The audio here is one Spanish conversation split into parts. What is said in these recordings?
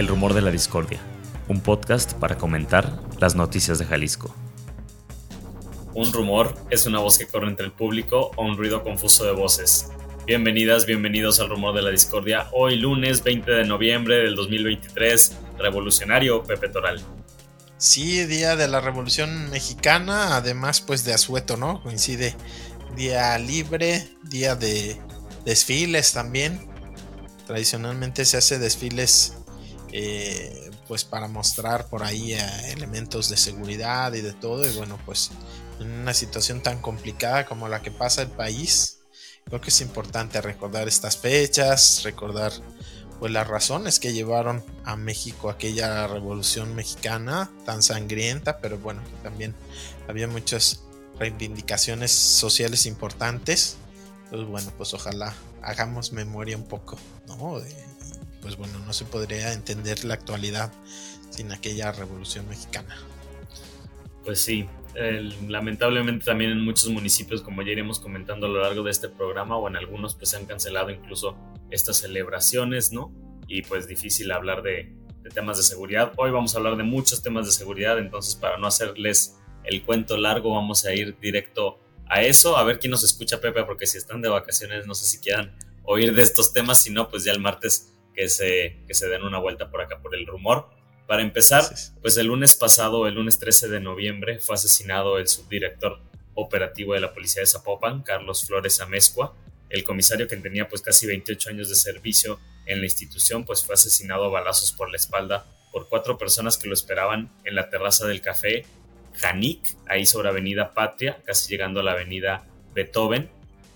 El Rumor de la Discordia, un podcast para comentar las noticias de Jalisco. Un rumor es una voz que corre entre el público o un ruido confuso de voces. Bienvenidas, bienvenidos al Rumor de la Discordia. Hoy lunes 20 de noviembre del 2023, revolucionario Pepe Toral. Sí, día de la Revolución Mexicana, además pues de asueto, ¿no? Coincide día libre, día de desfiles también. Tradicionalmente se hace desfiles eh, pues para mostrar por ahí eh, elementos de seguridad y de todo. Y bueno, pues en una situación tan complicada como la que pasa el país, creo que es importante recordar estas fechas, recordar pues las razones que llevaron a México aquella revolución mexicana tan sangrienta, pero bueno, también había muchas reivindicaciones sociales importantes. Pues bueno, pues ojalá hagamos memoria un poco, ¿no? Pues bueno, no se podría entender la actualidad sin aquella revolución mexicana. Pues sí, lamentablemente también en muchos municipios, como ya iremos comentando a lo largo de este programa, o en algunos pues se han cancelado incluso estas celebraciones, ¿no? Y pues difícil hablar de, de temas de seguridad. Hoy vamos a hablar de muchos temas de seguridad, entonces para no hacerles el cuento largo vamos a ir directo a eso, a ver quién nos escucha Pepe, porque si están de vacaciones no sé si quieran oír de estos temas, si no pues ya el martes que se, que se den una vuelta por acá por el rumor. Para empezar, pues el lunes pasado, el lunes 13 de noviembre, fue asesinado el subdirector operativo de la policía de Zapopan, Carlos Flores Amezcua. El comisario que tenía pues casi 28 años de servicio en la institución, pues fue asesinado a balazos por la espalda por cuatro personas que lo esperaban en la terraza del café Janik, ahí sobre Avenida Patria, casi llegando a la Avenida Beethoven.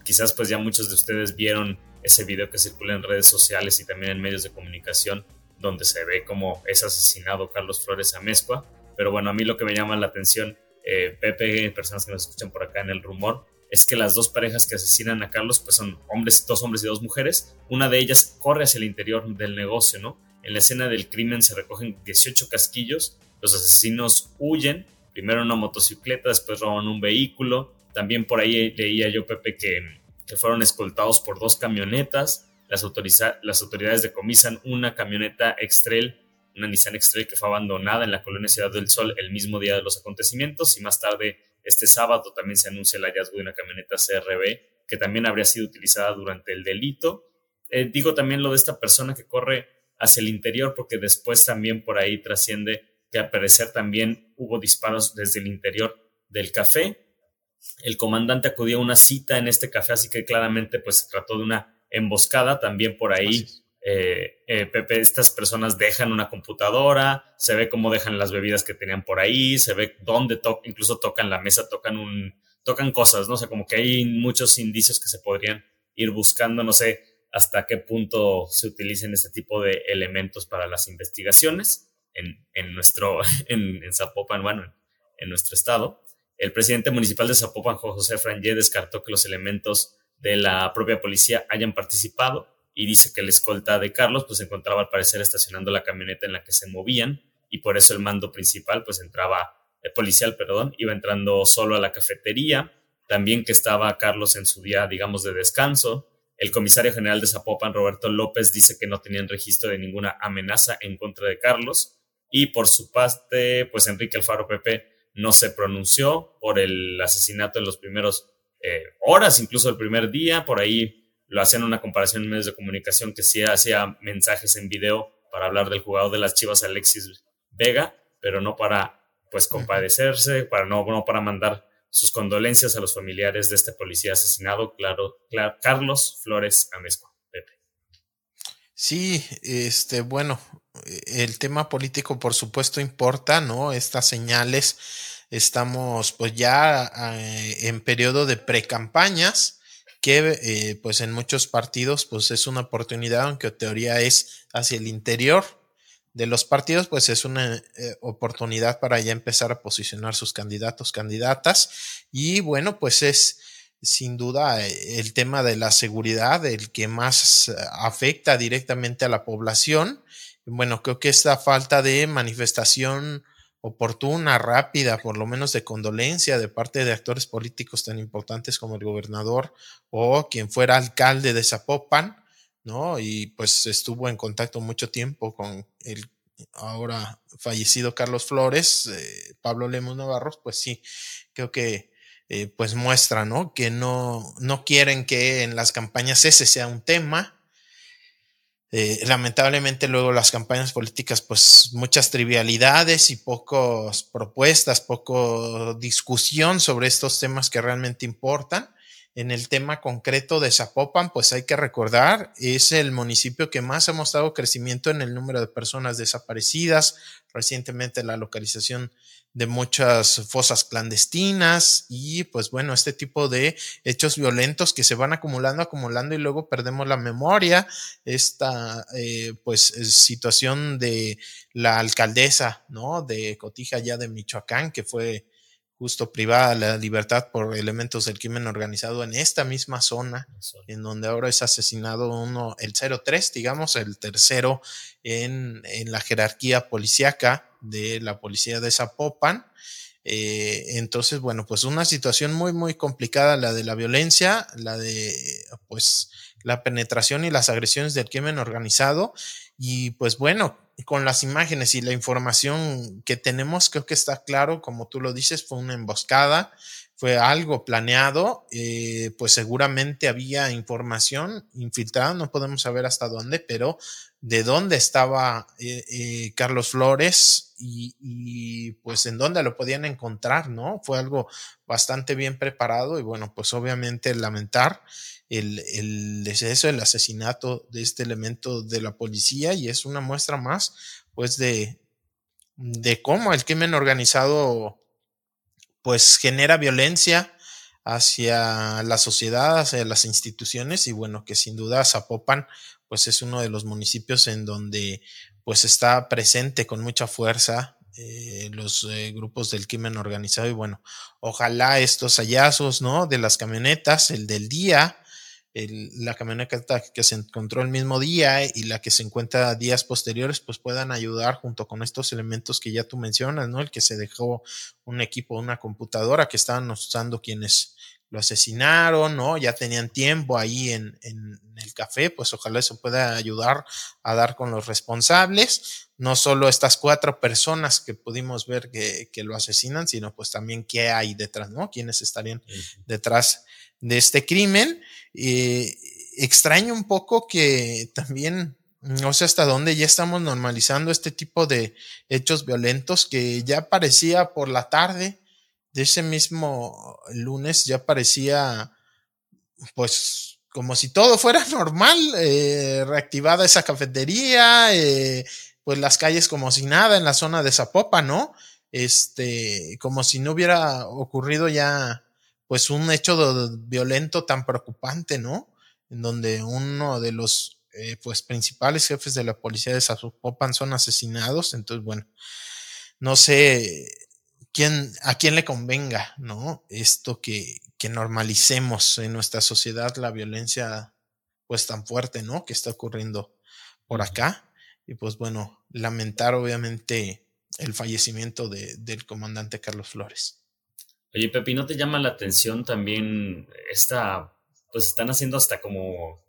Quizás pues ya muchos de ustedes vieron ese video que circula en redes sociales y también en medios de comunicación donde se ve como es asesinado Carlos Flores Amezcua. Pero bueno, a mí lo que me llama la atención, eh, Pepe, personas que nos escuchan por acá en el rumor, es que las dos parejas que asesinan a Carlos pues son hombres, dos hombres y dos mujeres. Una de ellas corre hacia el interior del negocio, ¿no? En la escena del crimen se recogen 18 casquillos, los asesinos huyen, primero en una motocicleta, después roban un vehículo. También por ahí leía yo, Pepe, que que fueron escoltados por dos camionetas. Las, las autoridades decomisan una camioneta Extrail, una Nissan Extrail que fue abandonada en la colonia Ciudad del Sol el mismo día de los acontecimientos y más tarde este sábado también se anuncia el hallazgo de una camioneta CRB que también habría sido utilizada durante el delito. Eh, digo también lo de esta persona que corre hacia el interior porque después también por ahí trasciende que al parecer también hubo disparos desde el interior del café el comandante acudió a una cita en este café, así que claramente pues se trató de una emboscada. También por ahí, eh, eh, Pepe, estas personas dejan una computadora, se ve cómo dejan las bebidas que tenían por ahí, se ve dónde tocan, incluso tocan la mesa, tocan un, tocan cosas, ¿no? sé, como que hay muchos indicios que se podrían ir buscando, no sé hasta qué punto se utilicen este tipo de elementos para las investigaciones en, en nuestro, en, en Zapopan, bueno, en nuestro estado. El presidente municipal de Zapopan, José Frangé, descartó que los elementos de la propia policía hayan participado y dice que la escolta de Carlos pues se encontraba al parecer estacionando la camioneta en la que se movían y por eso el mando principal pues entraba, el policial, perdón, iba entrando solo a la cafetería, también que estaba Carlos en su día, digamos, de descanso. El comisario general de Zapopan, Roberto López, dice que no tenían registro de ninguna amenaza en contra de Carlos. Y por su parte, pues Enrique Alfaro Pepe no se pronunció por el asesinato en los primeros eh, horas, incluso el primer día, por ahí lo hacían una comparación en medios de comunicación que sí hacía mensajes en video para hablar del jugador de las Chivas Alexis Vega, pero no para pues compadecerse, para no, no para mandar sus condolencias a los familiares de este policía asesinado, claro, Carlos Flores Amezco. Pepe. Sí, este, bueno, el tema político por supuesto importa, ¿no? Estas señales, estamos pues ya eh, en periodo de precampañas que eh, pues en muchos partidos pues es una oportunidad, aunque en teoría es hacia el interior de los partidos, pues es una eh, oportunidad para ya empezar a posicionar sus candidatos, candidatas y bueno, pues es sin duda el tema de la seguridad el que más afecta directamente a la población bueno, creo que esta falta de manifestación oportuna, rápida, por lo menos de condolencia de parte de actores políticos tan importantes como el gobernador o quien fuera alcalde de Zapopan, ¿no? Y pues estuvo en contacto mucho tiempo con el ahora fallecido Carlos Flores, eh, Pablo Lemos Navarro, pues sí, creo que eh, pues muestra, ¿no? Que no, no quieren que en las campañas ese sea un tema. Eh, lamentablemente luego las campañas políticas, pues muchas trivialidades y pocas propuestas, poco discusión sobre estos temas que realmente importan. En el tema concreto de Zapopan, pues hay que recordar, es el municipio que más ha mostrado crecimiento en el número de personas desaparecidas, recientemente la localización de muchas fosas clandestinas y pues bueno, este tipo de hechos violentos que se van acumulando, acumulando y luego perdemos la memoria, esta eh, pues situación de la alcaldesa, ¿no? De Cotija ya de Michoacán, que fue justo privada la libertad por elementos del crimen organizado en esta misma zona, en donde ahora es asesinado uno, el 03, digamos, el tercero en, en la jerarquía policíaca de la policía de Zapopan. Eh, entonces, bueno, pues una situación muy, muy complicada, la de la violencia, la de, pues, la penetración y las agresiones del crimen organizado. Y pues bueno, con las imágenes y la información que tenemos, creo que está claro, como tú lo dices, fue una emboscada, fue algo planeado, eh, pues seguramente había información infiltrada, no podemos saber hasta dónde, pero de dónde estaba eh, eh, Carlos Flores y, y, pues en dónde lo podían encontrar, ¿no? Fue algo bastante bien preparado y bueno, pues obviamente lamentar el, el deceso, el asesinato de este elemento de la policía y es una muestra más, pues, de, de cómo el crimen organizado, pues, genera violencia hacia la sociedad, hacia las instituciones y bueno, que sin duda Zapopan, pues, es uno de los municipios en donde, pues, está presente con mucha fuerza eh, los eh, grupos del crimen organizado y bueno, ojalá estos hallazgos, ¿no? De las camionetas, el del día, la camioneta que se encontró el mismo día y la que se encuentra días posteriores, pues puedan ayudar junto con estos elementos que ya tú mencionas, ¿no? El que se dejó un equipo, una computadora que estaban usando quienes lo asesinaron, ¿no? Ya tenían tiempo ahí en, en el café, pues ojalá eso pueda ayudar a dar con los responsables, no solo estas cuatro personas que pudimos ver que, que lo asesinan, sino pues también qué hay detrás, ¿no? ¿Quiénes estarían detrás de este crimen? Eh, extraño un poco que también, no sé hasta dónde ya estamos normalizando este tipo de hechos violentos que ya parecía por la tarde de ese mismo lunes, ya parecía pues como si todo fuera normal, eh, reactivada esa cafetería, eh, pues las calles como si nada en la zona de Zapopa, ¿no? Este, como si no hubiera ocurrido ya pues un hecho violento tan preocupante, ¿no? En donde uno de los eh, pues principales jefes de la policía de Zapopan son asesinados, entonces bueno, no sé quién a quién le convenga, ¿no? Esto que, que normalicemos en nuestra sociedad la violencia pues tan fuerte, ¿no? Que está ocurriendo por acá y pues bueno, lamentar obviamente el fallecimiento de, del comandante Carlos Flores. Oye, Pepi, ¿no te llama la atención también esta, pues están haciendo hasta como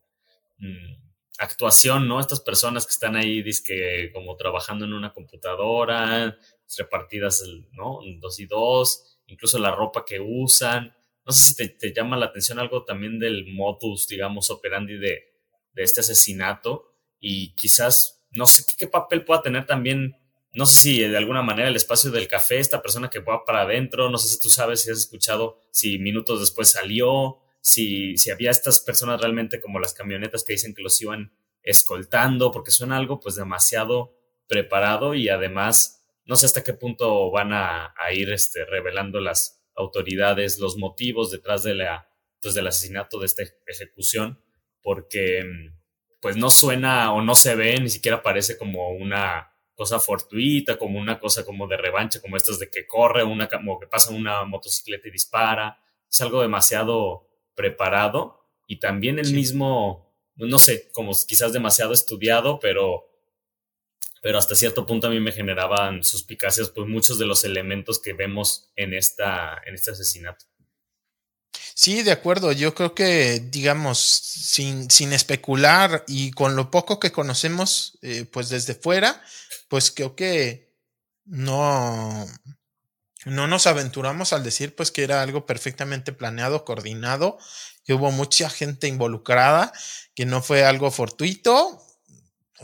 mm, actuación, ¿no? Estas personas que están ahí, que como trabajando en una computadora, repartidas, ¿no? Dos y dos, incluso la ropa que usan. No sé si te, llama la atención algo también del modus, digamos, operandi de, de este asesinato y quizás, no sé qué papel pueda tener también no sé si de alguna manera el espacio del café, esta persona que va para adentro, no sé si tú sabes, si has escuchado, si minutos después salió, si, si había estas personas realmente como las camionetas que dicen que los iban escoltando, porque suena algo pues demasiado preparado y además no sé hasta qué punto van a, ir este, revelando las autoridades los motivos detrás de la, pues, del asesinato de esta ejecución, porque pues no suena o no se ve, ni siquiera parece como una cosa fortuita, como una cosa como de revancha, como estas de que corre una, como que pasa una motocicleta y dispara. Es algo demasiado preparado y también el mismo, no sé, como quizás demasiado estudiado, pero, pero hasta cierto punto a mí me generaban suspicacias pues muchos de los elementos que vemos en, esta, en este asesinato. Sí, de acuerdo. Yo creo que, digamos, sin, sin especular y con lo poco que conocemos, eh, pues desde fuera, pues creo que no, no nos aventuramos al decir pues que era algo perfectamente planeado, coordinado, que hubo mucha gente involucrada, que no fue algo fortuito,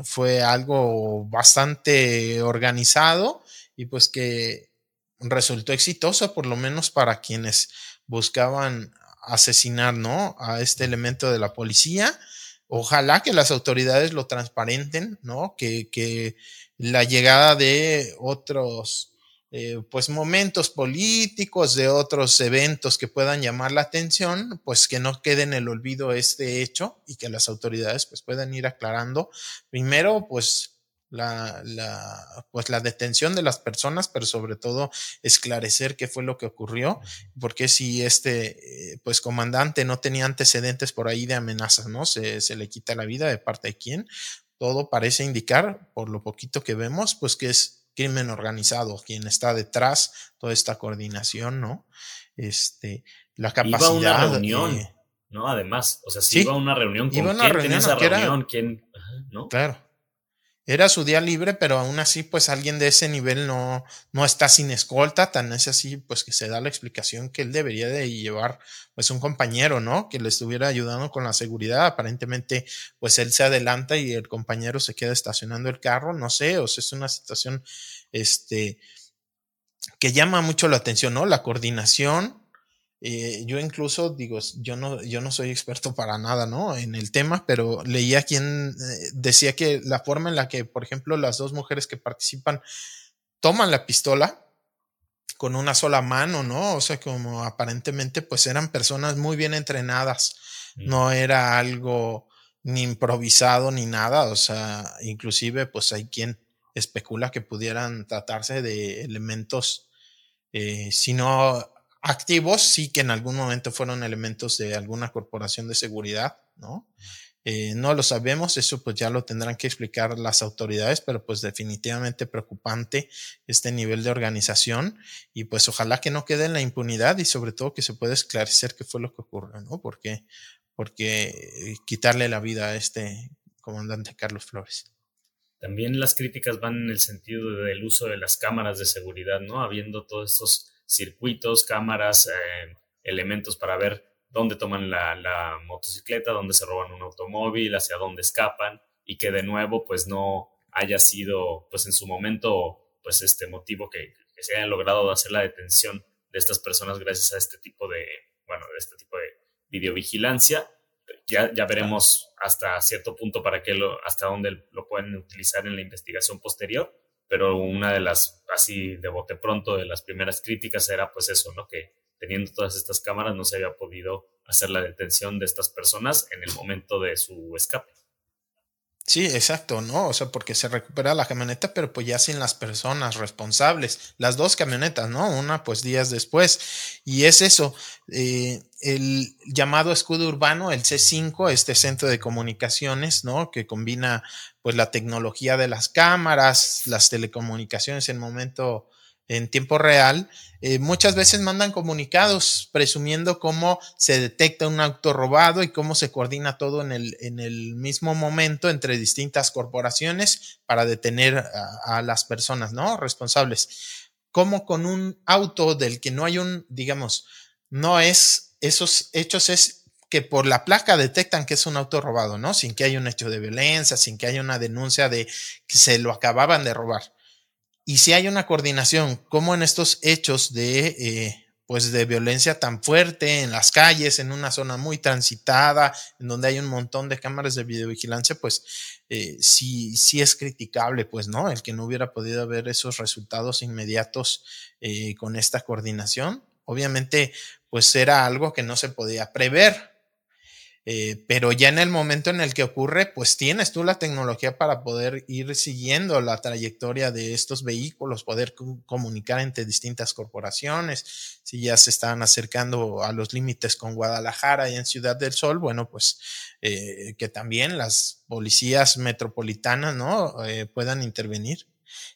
fue algo bastante organizado y pues que resultó exitoso, por lo menos para quienes buscaban asesinar, ¿no? A este elemento de la policía. Ojalá que las autoridades lo transparenten, ¿no? Que, que la llegada de otros eh, pues momentos políticos, de otros eventos que puedan llamar la atención, pues que no quede en el olvido este hecho y que las autoridades pues puedan ir aclarando primero pues la, la, pues la detención de las personas, pero sobre todo esclarecer qué fue lo que ocurrió, porque si este eh, pues comandante no tenía antecedentes por ahí de amenazas, ¿no? Se, se le quita la vida de parte de quién, todo parece indicar, por lo poquito que vemos, pues que es crimen organizado, quien está detrás, toda esta coordinación, ¿no? Este, la capacidad. Iba a una reunión, ¿no? Además, o sea, si iba a una reunión, ¿con iba a una reunión, esa reunión? ¿Quién? ¿no? Claro. Era su día libre, pero aún así, pues alguien de ese nivel no, no está sin escolta, tan es así, pues que se da la explicación que él debería de llevar, pues un compañero, ¿no? Que le estuviera ayudando con la seguridad. Aparentemente, pues él se adelanta y el compañero se queda estacionando el carro, no sé, o sea, es una situación, este, que llama mucho la atención, ¿no? La coordinación, eh, yo incluso digo, yo no, yo no soy experto para nada, ¿no? En el tema, pero leía quien eh, decía que la forma en la que, por ejemplo, las dos mujeres que participan toman la pistola con una sola mano, ¿no? O sea, como aparentemente pues eran personas muy bien entrenadas, mm. no era algo ni improvisado ni nada, o sea, inclusive pues hay quien especula que pudieran tratarse de elementos, eh, si no activos, sí que en algún momento fueron elementos de alguna corporación de seguridad, ¿no? Eh, no lo sabemos, eso pues ya lo tendrán que explicar las autoridades, pero pues definitivamente preocupante este nivel de organización y pues ojalá que no quede en la impunidad y sobre todo que se pueda esclarecer qué fue lo que ocurrió, ¿no? Porque, porque eh, quitarle la vida a este comandante Carlos Flores. También las críticas van en el sentido del uso de las cámaras de seguridad, ¿no? Habiendo todos estos circuitos, cámaras, eh, elementos para ver dónde toman la, motocicleta, dónde se roban un automóvil, hacia dónde escapan y que de nuevo pues no haya sido pues en su momento pues este motivo que, se haya logrado hacer la detención de estas personas gracias a este tipo de bueno de este tipo de videovigilancia. Ya, ya veremos hasta cierto punto para qué lo hasta dónde lo pueden utilizar en la investigación posterior pero una de las, así de bote pronto, de las primeras críticas era pues eso, ¿no? Que teniendo todas estas cámaras no se había podido hacer la detención de estas personas en el momento de su escape. Sí, exacto, ¿no? O sea, porque se recupera la camioneta, pero pues ya sin las personas responsables. Las dos camionetas, ¿no? Una pues días después. Y es eso, eh, el llamado escudo urbano, el C5, este centro de comunicaciones, ¿no? Que combina pues la tecnología de las cámaras, las telecomunicaciones en momento en tiempo real, eh, muchas veces mandan comunicados presumiendo cómo se detecta un auto robado y cómo se coordina todo en el, en el mismo momento entre distintas corporaciones para detener a, a las personas, ¿no? Responsables. Como con un auto del que no hay un, digamos, no es, esos hechos es que por la placa detectan que es un auto robado, ¿no? Sin que haya un hecho de violencia, sin que haya una denuncia de que se lo acababan de robar. Y si hay una coordinación, como en estos hechos de, eh, pues de violencia tan fuerte en las calles, en una zona muy transitada, en donde hay un montón de cámaras de videovigilancia, pues eh, sí, sí es criticable, pues, ¿no? El que no hubiera podido haber esos resultados inmediatos eh, con esta coordinación. Obviamente, pues era algo que no se podía prever, eh, pero ya en el momento en el que ocurre, pues tienes tú la tecnología para poder ir siguiendo la trayectoria de estos vehículos, poder comunicar entre distintas corporaciones. Si ya se están acercando a los límites con Guadalajara y en Ciudad del Sol, bueno, pues eh, que también las policías metropolitanas, ¿no? Eh, puedan intervenir.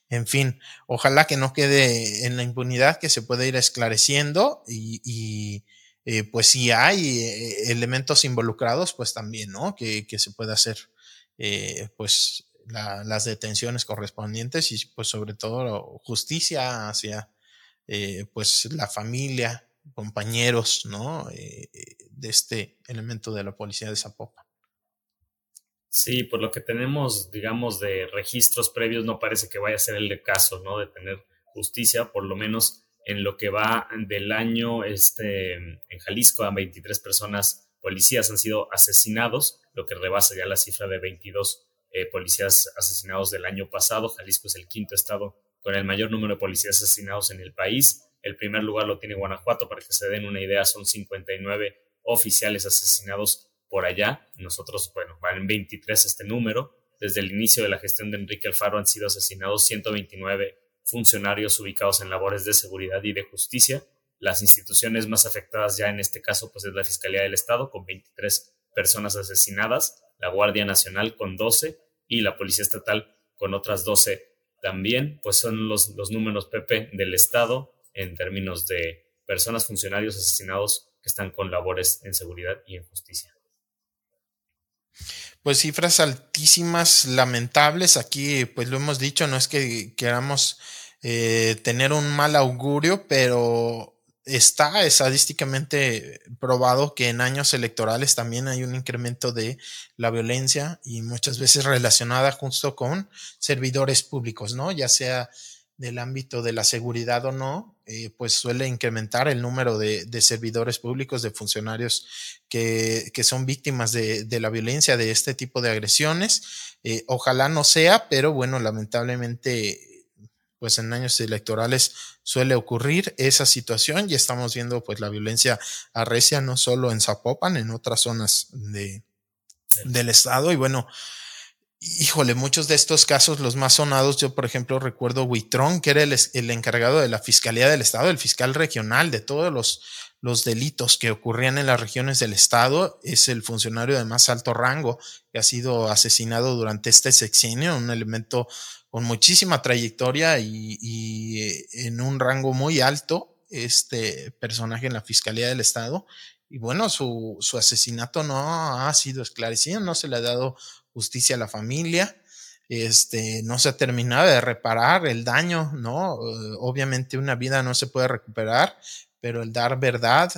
En fin, ojalá que no quede en la impunidad, que se pueda ir esclareciendo y eh, pues si hay eh, elementos involucrados, pues también, ¿no? Que, se pueda hacer, eh, pues, las detenciones correspondientes y, pues, sobre todo justicia hacia, pues, la familia, compañeros, ¿no? de este elemento de la policía de Zapopan. Sí, por lo que tenemos, digamos, de registros previos, no parece que vaya a ser el caso, ¿no? De tener justicia, por lo menos en lo que va del año este, en Jalisco, a 23 personas policías han sido asesinados, lo que rebasa ya la cifra de 22 eh, policías asesinados del año pasado. Jalisco es el quinto estado con el mayor número de policías asesinados en el país. El primer lugar lo tiene Guanajuato, para que se den una idea, son 59 oficiales asesinados por allá. Nosotros, bueno, van en 23 este número. Desde el inicio de la gestión de Enrique Alfaro han sido asesinados 129 funcionarios ubicados en labores de seguridad y de justicia. Las instituciones más afectadas ya en este caso pues es la Fiscalía del Estado con 23 personas asesinadas, la Guardia Nacional con 12 y la Policía Estatal con otras 12 también, pues son los, los números PP del Estado en términos de personas, funcionarios asesinados que están con labores en seguridad y en justicia. Pues cifras altísimas, lamentables. Aquí, pues lo hemos dicho, no es que queramos eh, tener un mal augurio, pero está estadísticamente probado que en años electorales también hay un incremento de la violencia y muchas veces relacionada justo con servidores públicos, ¿no? Ya sea del ámbito de la seguridad o no, eh, pues suele incrementar el número de, servidores públicos, de funcionarios que, son víctimas de, la violencia, de este tipo de agresiones. Eh, ojalá no sea, pero bueno, lamentablemente, pues en años electorales suele ocurrir esa situación y estamos viendo pues la violencia arrecia no solo en Zapopan, en otras zonas de, del estado y bueno, híjole, muchos de estos casos, los más sonados, yo por ejemplo recuerdo Huitrón, que era el, encargado de la Fiscalía del Estado, el fiscal regional de todos los, los delitos que ocurrían en las regiones del Estado, es el funcionario de más alto rango que ha sido asesinado durante este sexenio, un elemento con muchísima trayectoria y, y eh, en un rango muy alto, este personaje en la Fiscalía del Estado. Y bueno, su, su asesinato no ha sido esclarecido, no se le ha dado justicia a la familia, este, no se ha terminado de reparar el daño, ¿no? Eh, obviamente una vida no se puede recuperar, pero el dar verdad,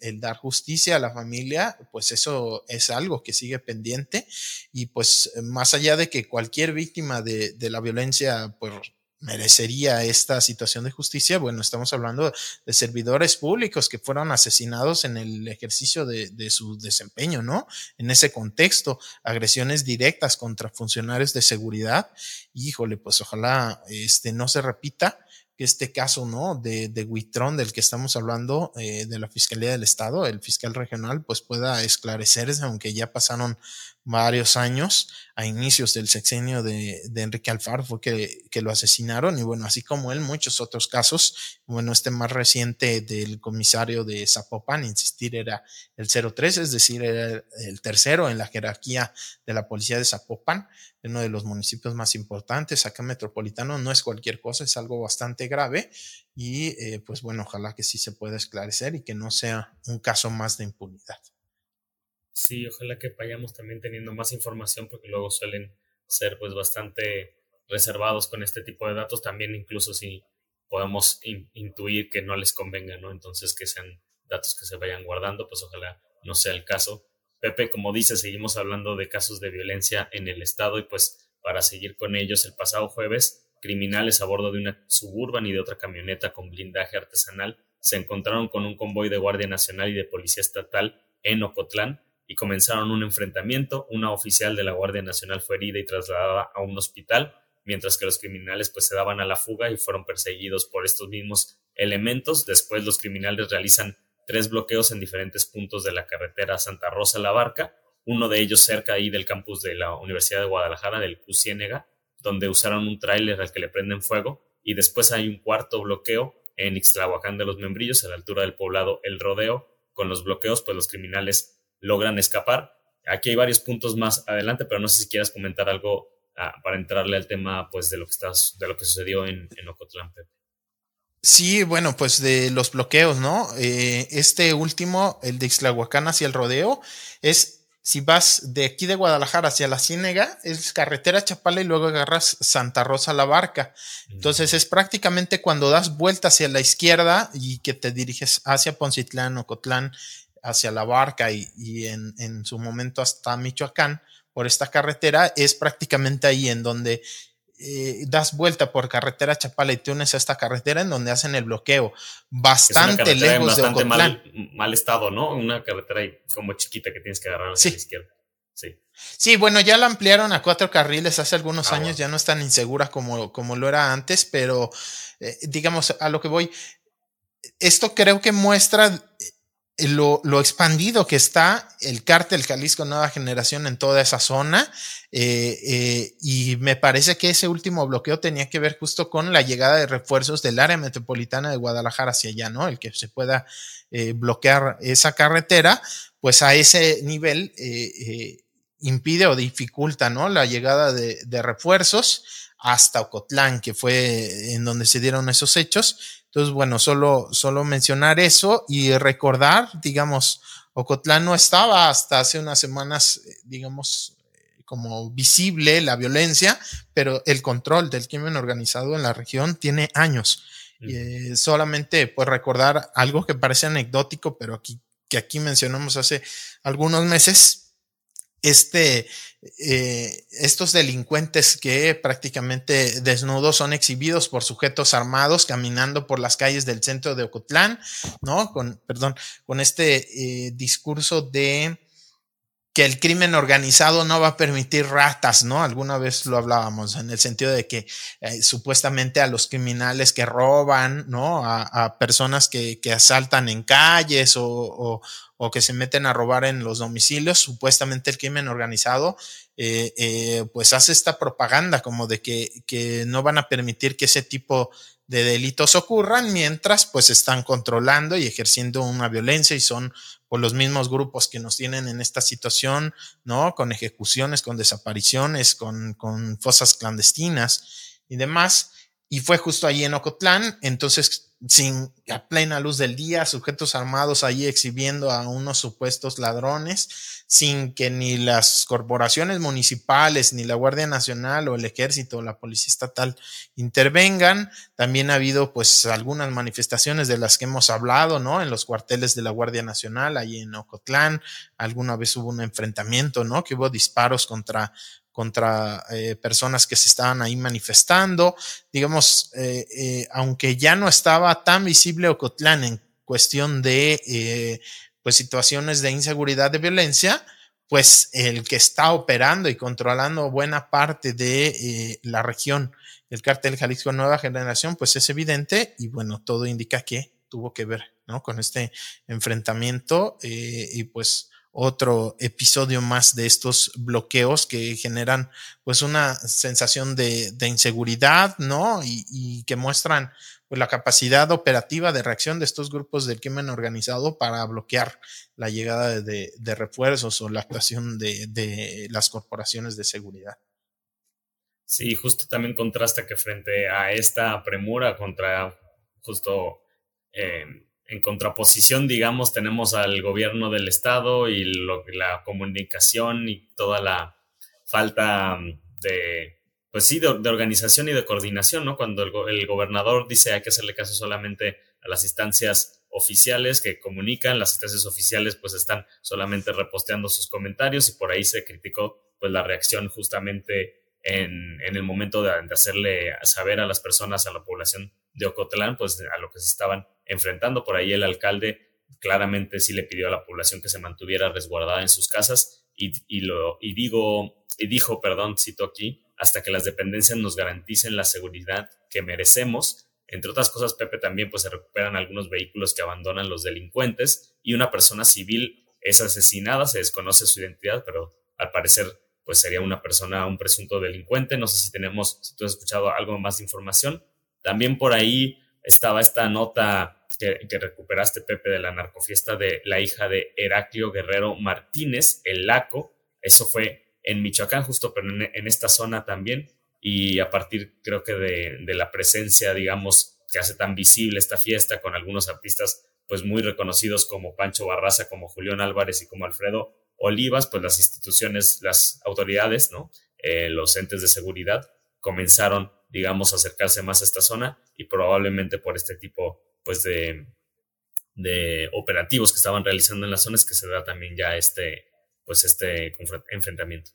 el, dar justicia a la familia, pues eso es algo que sigue pendiente y pues más allá de que cualquier víctima de, de la violencia, pues merecería esta situación de justicia? Bueno, estamos hablando de servidores públicos que fueron asesinados en el ejercicio de, su desempeño, ¿no? En ese contexto, agresiones directas contra funcionarios de seguridad. Híjole, pues ojalá este no se repita que este caso, ¿no? De, de Huitrón, del que estamos hablando, eh, de la Fiscalía del Estado, el fiscal regional, pues pueda esclarecerse, aunque ya pasaron varios años, a inicios del sexenio de, Enrique Alfaro fue que, que, lo asesinaron. Y bueno, así como él, muchos otros casos, bueno, este más reciente del comisario de Zapopan, insistir, era el 03, es decir, era el tercero en la jerarquía de la policía de Zapopan, uno de los municipios más importantes. Acá metropolitano, no es cualquier cosa, es algo bastante grave. Y eh, pues bueno, ojalá que sí se pueda esclarecer y que no sea un caso más de impunidad. Sí, ojalá que vayamos también teniendo más información porque luego suelen ser pues bastante reservados con este tipo de datos, también incluso si podemos intuir que no les convenga, ¿no? Entonces que sean datos que se vayan guardando, pues ojalá no sea el caso. Pepe, como dice, seguimos hablando de casos de violencia en el estado y pues para seguir con ellos, el pasado jueves, criminales a bordo de una suburban y de otra camioneta con blindaje artesanal se encontraron con un convoy de Guardia Nacional y de Policía Estatal en Ocotlán y comenzaron un enfrentamiento. Una oficial de la Guardia Nacional fue herida y trasladada a un hospital, mientras que los criminales pues se daban a la fuga y fueron perseguidos por estos mismos elementos. Después los criminales realizan tres bloqueos en diferentes puntos de la carretera Santa Rosa La Barca, uno de ellos cerca ahí del campus de la Universidad de Guadalajara, del CUCIénega, donde usaron un tráiler al que le prenden fuego, y después hay un cuarto bloqueo en Ixtlahuacán de los Membrillos, a la altura del poblado El Rodeo. Con los bloqueos, pues los criminales logran escapar. Aquí hay varios puntos más adelante, pero no sé si quieras comentar algo ah, para entrarle al tema pues, de, lo que estás, de lo que sucedió en, en Ocotlán, Sí, bueno, pues de los bloqueos, ¿no? Eh, este último, el de Ixtlahuacán hacia el rodeo, es si vas de aquí de Guadalajara hacia la Ciénega, es carretera Chapala y luego agarras Santa Rosa la Barca. Entonces es prácticamente cuando das vuelta hacia la izquierda y que te diriges hacia Poncitlán o Cotlán, hacia la Barca y, en, en su momento hasta Michoacán por esta carretera, es prácticamente ahí en donde eh, das vuelta por carretera Chapala y te unes a esta carretera en donde hacen el bloqueo. Bastante lejos de Ocotlán. Mal, mal, estado, ¿no? Una carretera como chiquita que tienes que agarrar hacia la izquierda. Sí. Sí, bueno, ya la ampliaron a cuatro carriles hace algunos ah, años, ya no es tan insegura como, como lo era antes, pero eh, digamos, a lo que voy, esto creo que muestra lo, lo, expandido que está el cártel Jalisco Nueva Generación en toda esa zona. Eh, eh, y me parece que ese último bloqueo tenía que ver justo con la llegada de refuerzos del área metropolitana de Guadalajara hacia allá, ¿no? El que se pueda eh, bloquear esa carretera, pues a ese nivel impide o dificulta, ¿no? La llegada de, de refuerzos hasta Ocotlán, que fue en donde se dieron esos hechos entonces, bueno, solo, solo mencionar eso y recordar, digamos, Ocotlán no estaba hasta hace unas semanas, eh, digamos, como visible la violencia, pero el control del crimen organizado en la región tiene años. Y, eh, solamente, pues, recordar algo que parece anecdótico, pero aquí, que aquí mencionamos hace algunos meses, este, eh, estos delincuentes que prácticamente desnudos son exhibidos por sujetos armados caminando por las calles del centro de Ocotlán, ¿no? Con, perdón, con este eh, discurso de que el crimen organizado no va a permitir ratas, ¿no? Alguna vez lo hablábamos, en el sentido de que eh, supuestamente a los criminales que roban, ¿no? A, personas que, que, asaltan en calles o, o, que se meten a robar en los domicilios, supuestamente el crimen organizado, eh, eh, pues hace esta propaganda como de que, que no van a permitir que ese tipo de delitos ocurran mientras pues están controlando y ejerciendo una violencia y son por los mismos grupos que nos tienen en esta situación, ¿no? Con ejecuciones, con desapariciones, con, con fosas clandestinas y demás. Y fue justo ahí en Ocotlán, entonces sin a plena luz del día, sujetos armados ahí exhibiendo a unos supuestos ladrones, sin que ni las corporaciones municipales, ni la Guardia Nacional o el Ejército o la Policía Estatal intervengan. También ha habido pues algunas manifestaciones de las que hemos hablado, ¿no? En los cuarteles de la Guardia Nacional, ahí en Ocotlán, alguna vez hubo un enfrentamiento, ¿no? Que hubo disparos contra contra eh, personas que se estaban ahí manifestando. Digamos, eh, eh, aunque ya no estaba tan visible Ocotlán en cuestión de pues situaciones de inseguridad, de violencia, pues el que está operando y controlando buena parte de la región, el cártel Jalisco Nueva Generación, pues es evidente y bueno, todo indica que tuvo que ver, ¿no? Con este enfrentamiento y pues otro episodio más de estos bloqueos que generan pues una sensación de, inseguridad, ¿no? Y, que muestran pues la capacidad operativa de reacción de estos grupos del crimen organizado para bloquear la llegada de, refuerzos o la actuación de, las corporaciones de seguridad. Sí, justo también contrasta que frente a esta premura contra justo eh, en contraposición, digamos, tenemos al gobierno del estado y lo, la comunicación y toda la falta de, pues sí, de, organización y de coordinación, ¿no? Cuando el, gobernador dice hay que hacerle caso solamente a las instancias oficiales que comunican, las instancias oficiales pues están solamente reposteando sus comentarios y por ahí se criticó pues la reacción justamente en, en el momento de, de hacerle saber a las personas, a la población de Ocotlán, pues a lo que se estaban enfrentando. Por ahí el alcalde claramente sí le pidió a la población que se mantuviera resguardada en sus casas y, lo, y digo, y dijo, perdón, cito aquí, hasta que las dependencias nos garanticen la seguridad que merecemos. Entre otras cosas, Pepe, también pues se recuperan algunos vehículos que abandonan los delincuentes y una persona civil es asesinada, se desconoce su identidad, pero al parecer pues sería una persona, un presunto delincuente. No sé si tenemos, si tú has escuchado algo más de información. También por ahí estaba esta nota que, recuperaste, Pepe, de la narcofiesta de la hija de Heraclio Guerrero Martínez, el Laco. Eso fue en Michoacán, justo, pero en, esta zona también. Y a partir, creo que de, la presencia, digamos, que hace tan visible esta fiesta con algunos artistas pues muy reconocidos como Pancho Barraza, como Julián Álvarez y como Alfredo Olivas, pues las instituciones, las autoridades, ¿no? Eh, los entes de seguridad comenzaron, digamos, acercarse más a esta zona y probablemente por este tipo, pues, de, de operativos que estaban realizando en las zonas que se da también ya este, pues, este enfrentamiento.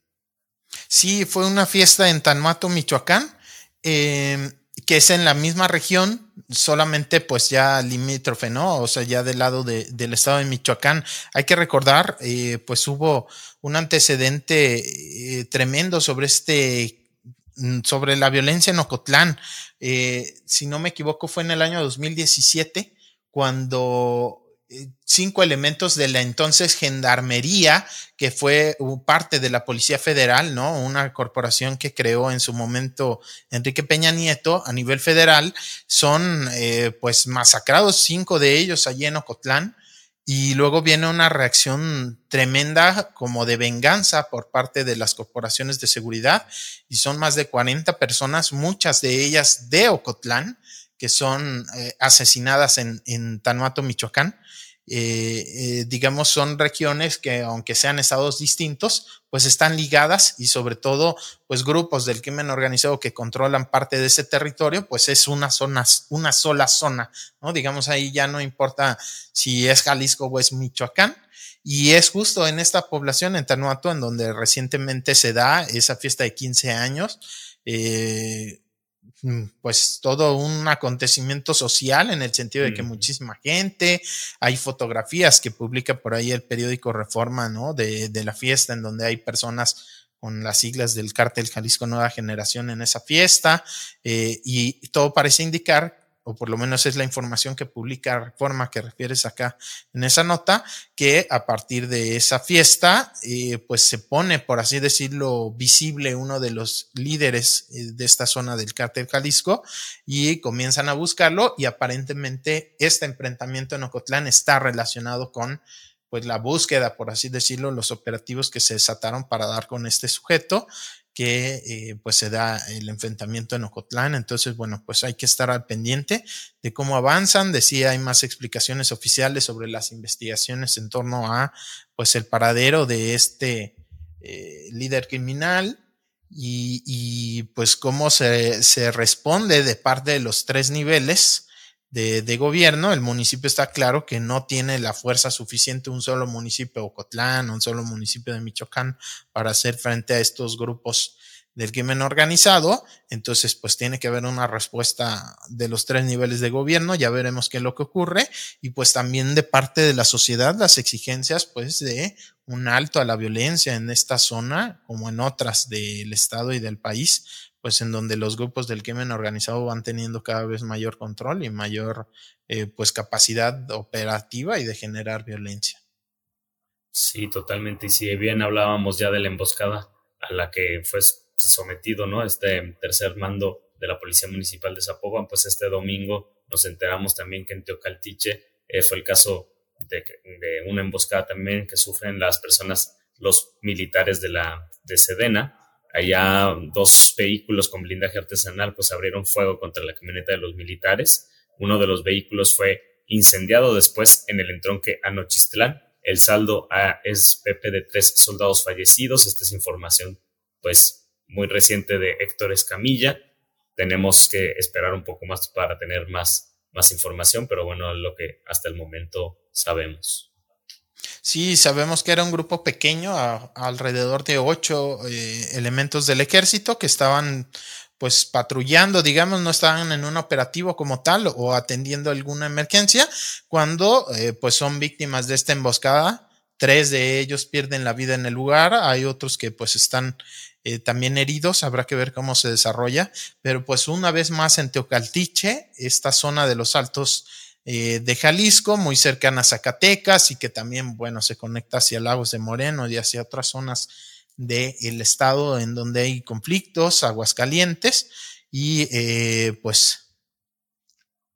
Sí, fue una fiesta en Tanmato, Michoacán. Eh, que es en la misma región, solamente pues ya limítrofe, ¿no? O sea, ya del lado del estado de Michoacán. Hay que recordar, eh, pues hubo un antecedente eh, tremendo sobre este, sobre la violencia en Ocotlán. Eh, si no me equivoco, fue en el año 2017, cuando cinco elementos de la entonces Gendarmería, que fue parte de la Policía Federal, ¿no? Una corporación que creó en su momento Enrique Peña Nieto a nivel federal, son eh, pues masacrados cinco de ellos allí en Ocotlán. Y luego viene una reacción tremenda como de venganza por parte de las corporaciones de seguridad. Y son más de 40 personas, muchas de ellas de Ocotlán, que son eh, asesinadas en, en Tanuato, Michoacán. Eh, eh, digamos, son regiones que, aunque sean estados distintos, pues están ligadas y sobre todo, pues grupos del crimen organizado que controlan parte de ese territorio, pues es una zona, una sola zona, ¿no? Digamos, ahí ya no importa si es Jalisco o es Michoacán. Y es justo en esta población, en Tanuato, en donde recientemente se da esa fiesta de 15 años. Eh, pues todo un acontecimiento social en el sentido de que muchísima gente, hay fotografías que publica por ahí el periódico Reforma, ¿no? De, de la fiesta en donde hay personas con las siglas del cártel Jalisco Nueva Generación en esa fiesta eh, y todo parece indicar o por lo menos es la información que publica Reforma que refieres acá en esa nota, que a partir de esa fiesta, eh, pues se pone, por así decirlo, visible uno de los líderes eh, de esta zona del cártel Jalisco y comienzan a buscarlo y aparentemente este enfrentamiento en Ocotlán está relacionado con pues la búsqueda, por así decirlo, los operativos que se desataron para dar con este sujeto que eh, pues se da el enfrentamiento en Ocotlán. Entonces, bueno, pues hay que estar al pendiente de cómo avanzan, de si hay más explicaciones oficiales sobre las investigaciones en torno a pues el paradero de este eh, líder criminal y, y, pues cómo se, se responde de parte de los tres niveles de, gobierno, el municipio está claro que no tiene la fuerza suficiente, un solo municipio de Ocotlán, un solo municipio de Michoacán, para hacer frente a estos grupos del crimen organizado. Entonces, pues tiene que haber una respuesta de los tres niveles de gobierno, ya veremos qué es lo que ocurre, y pues también de parte de la sociedad las exigencias, pues, de un alto a la violencia en esta zona, como en otras del estado y del país, pues en donde los grupos del crimen organizado van teniendo cada vez mayor control y mayor eh, pues capacidad operativa y de generar violencia. Sí, totalmente. Y si bien hablábamos ya de la emboscada a la que fue sometido, ¿no? Este tercer mando de la Policía Municipal de Zapopan, pues este domingo nos enteramos también que en Teocaltiche eh, fue el caso de, de, una emboscada también que sufren las personas, los militares de la de Sedena, Allá dos vehículos con blindaje artesanal pues abrieron fuego contra la camioneta de los militares. Uno de los vehículos fue incendiado después en el entronque Anochistlán. El saldo es Pepe de tres soldados fallecidos. Esta es información pues muy reciente de Héctor Escamilla. Tenemos que esperar un poco más para tener más, más información, pero bueno, lo que hasta el momento sabemos. Sí, sabemos que era un grupo pequeño, alrededor de ocho eh, elementos del ejército que estaban pues patrullando, digamos, no estaban en un operativo como tal o atendiendo alguna emergencia, cuando eh, pues son víctimas de esta emboscada. Tres de ellos pierden la vida en el lugar, hay otros que pues están eh, también heridos, habrá que ver cómo se desarrolla, pero pues una vez más en Teocaltiche, esta zona de los altos eh, de Jalisco, muy cercana a Zacatecas y que también, bueno, se conecta hacia Lagos de Moreno y hacia otras zonas del estado en donde hay conflictos, Aguascalientes, y eh, pues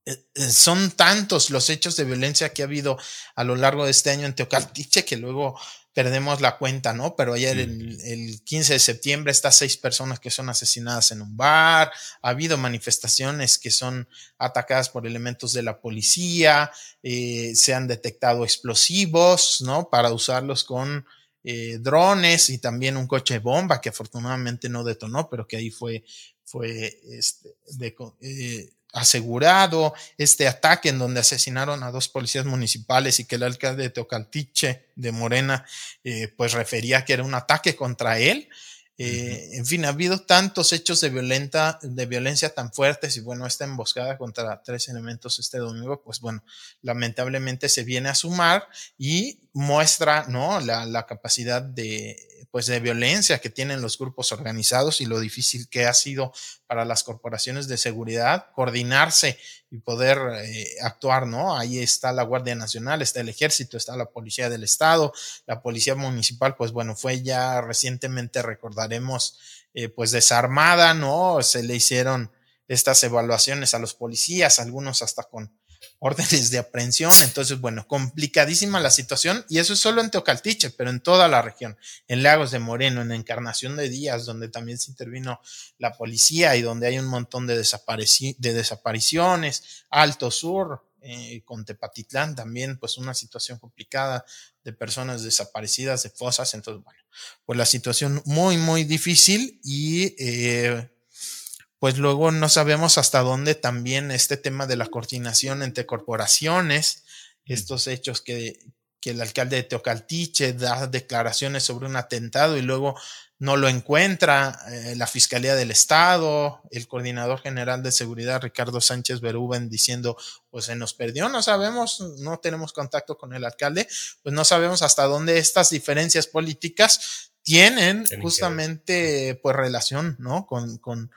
eh, son tantos los hechos de violencia que ha habido a lo largo de este año en Teocaltiche que luego perdemos la cuenta, ¿no? Pero ayer, el, el 15 de septiembre, estas seis personas que son asesinadas en un bar, ha habido manifestaciones que son atacadas por elementos de la policía, eh, se han detectado explosivos, ¿no? Para usarlos con eh, drones y también un coche bomba que afortunadamente no detonó, pero que ahí fue, fue este, de, eh, asegurado este ataque en donde asesinaron a dos policías municipales y que el alcalde de Teocaltiche de Morena eh, pues refería que era un ataque contra él. Eh, en fin, ha habido tantos hechos de, violenta, de violencia tan fuertes y bueno, esta emboscada contra tres elementos este domingo, pues bueno, lamentablemente se viene a sumar y muestra, ¿no? La, la capacidad de, pues de violencia que tienen los grupos organizados y lo difícil que ha sido para las corporaciones de seguridad coordinarse y poder eh, actuar, ¿no? Ahí está la Guardia Nacional, está el Ejército, está la Policía del Estado, la Policía Municipal, pues bueno, fue ya recientemente, recordaremos, eh, pues desarmada, ¿no? Se le hicieron estas evaluaciones a los policías, algunos hasta con órdenes de aprehensión. Entonces, bueno, complicadísima la situación y eso es solo en Teocaltiche, pero en toda la región, en Lagos de Moreno, en Encarnación de Díaz, donde también se intervino la policía y donde hay un montón de, de desapariciones, Alto Sur, eh, con Tepatitlán también, pues una situación complicada de personas desaparecidas de fosas. Entonces, bueno, pues la situación muy, muy difícil y eh, pues luego no sabemos hasta dónde también este tema de la coordinación entre corporaciones, estos hechos que, el alcalde de Teocaltiche da declaraciones sobre un atentado y luego no lo encuentra eh, la Fiscalía del Estado, el coordinador general de seguridad Ricardo Sánchez Berúben diciendo, pues se nos perdió, no sabemos, no tenemos contacto con el alcalde, pues no sabemos hasta dónde estas diferencias políticas tienen justamente pues relación, ¿no? Con, con,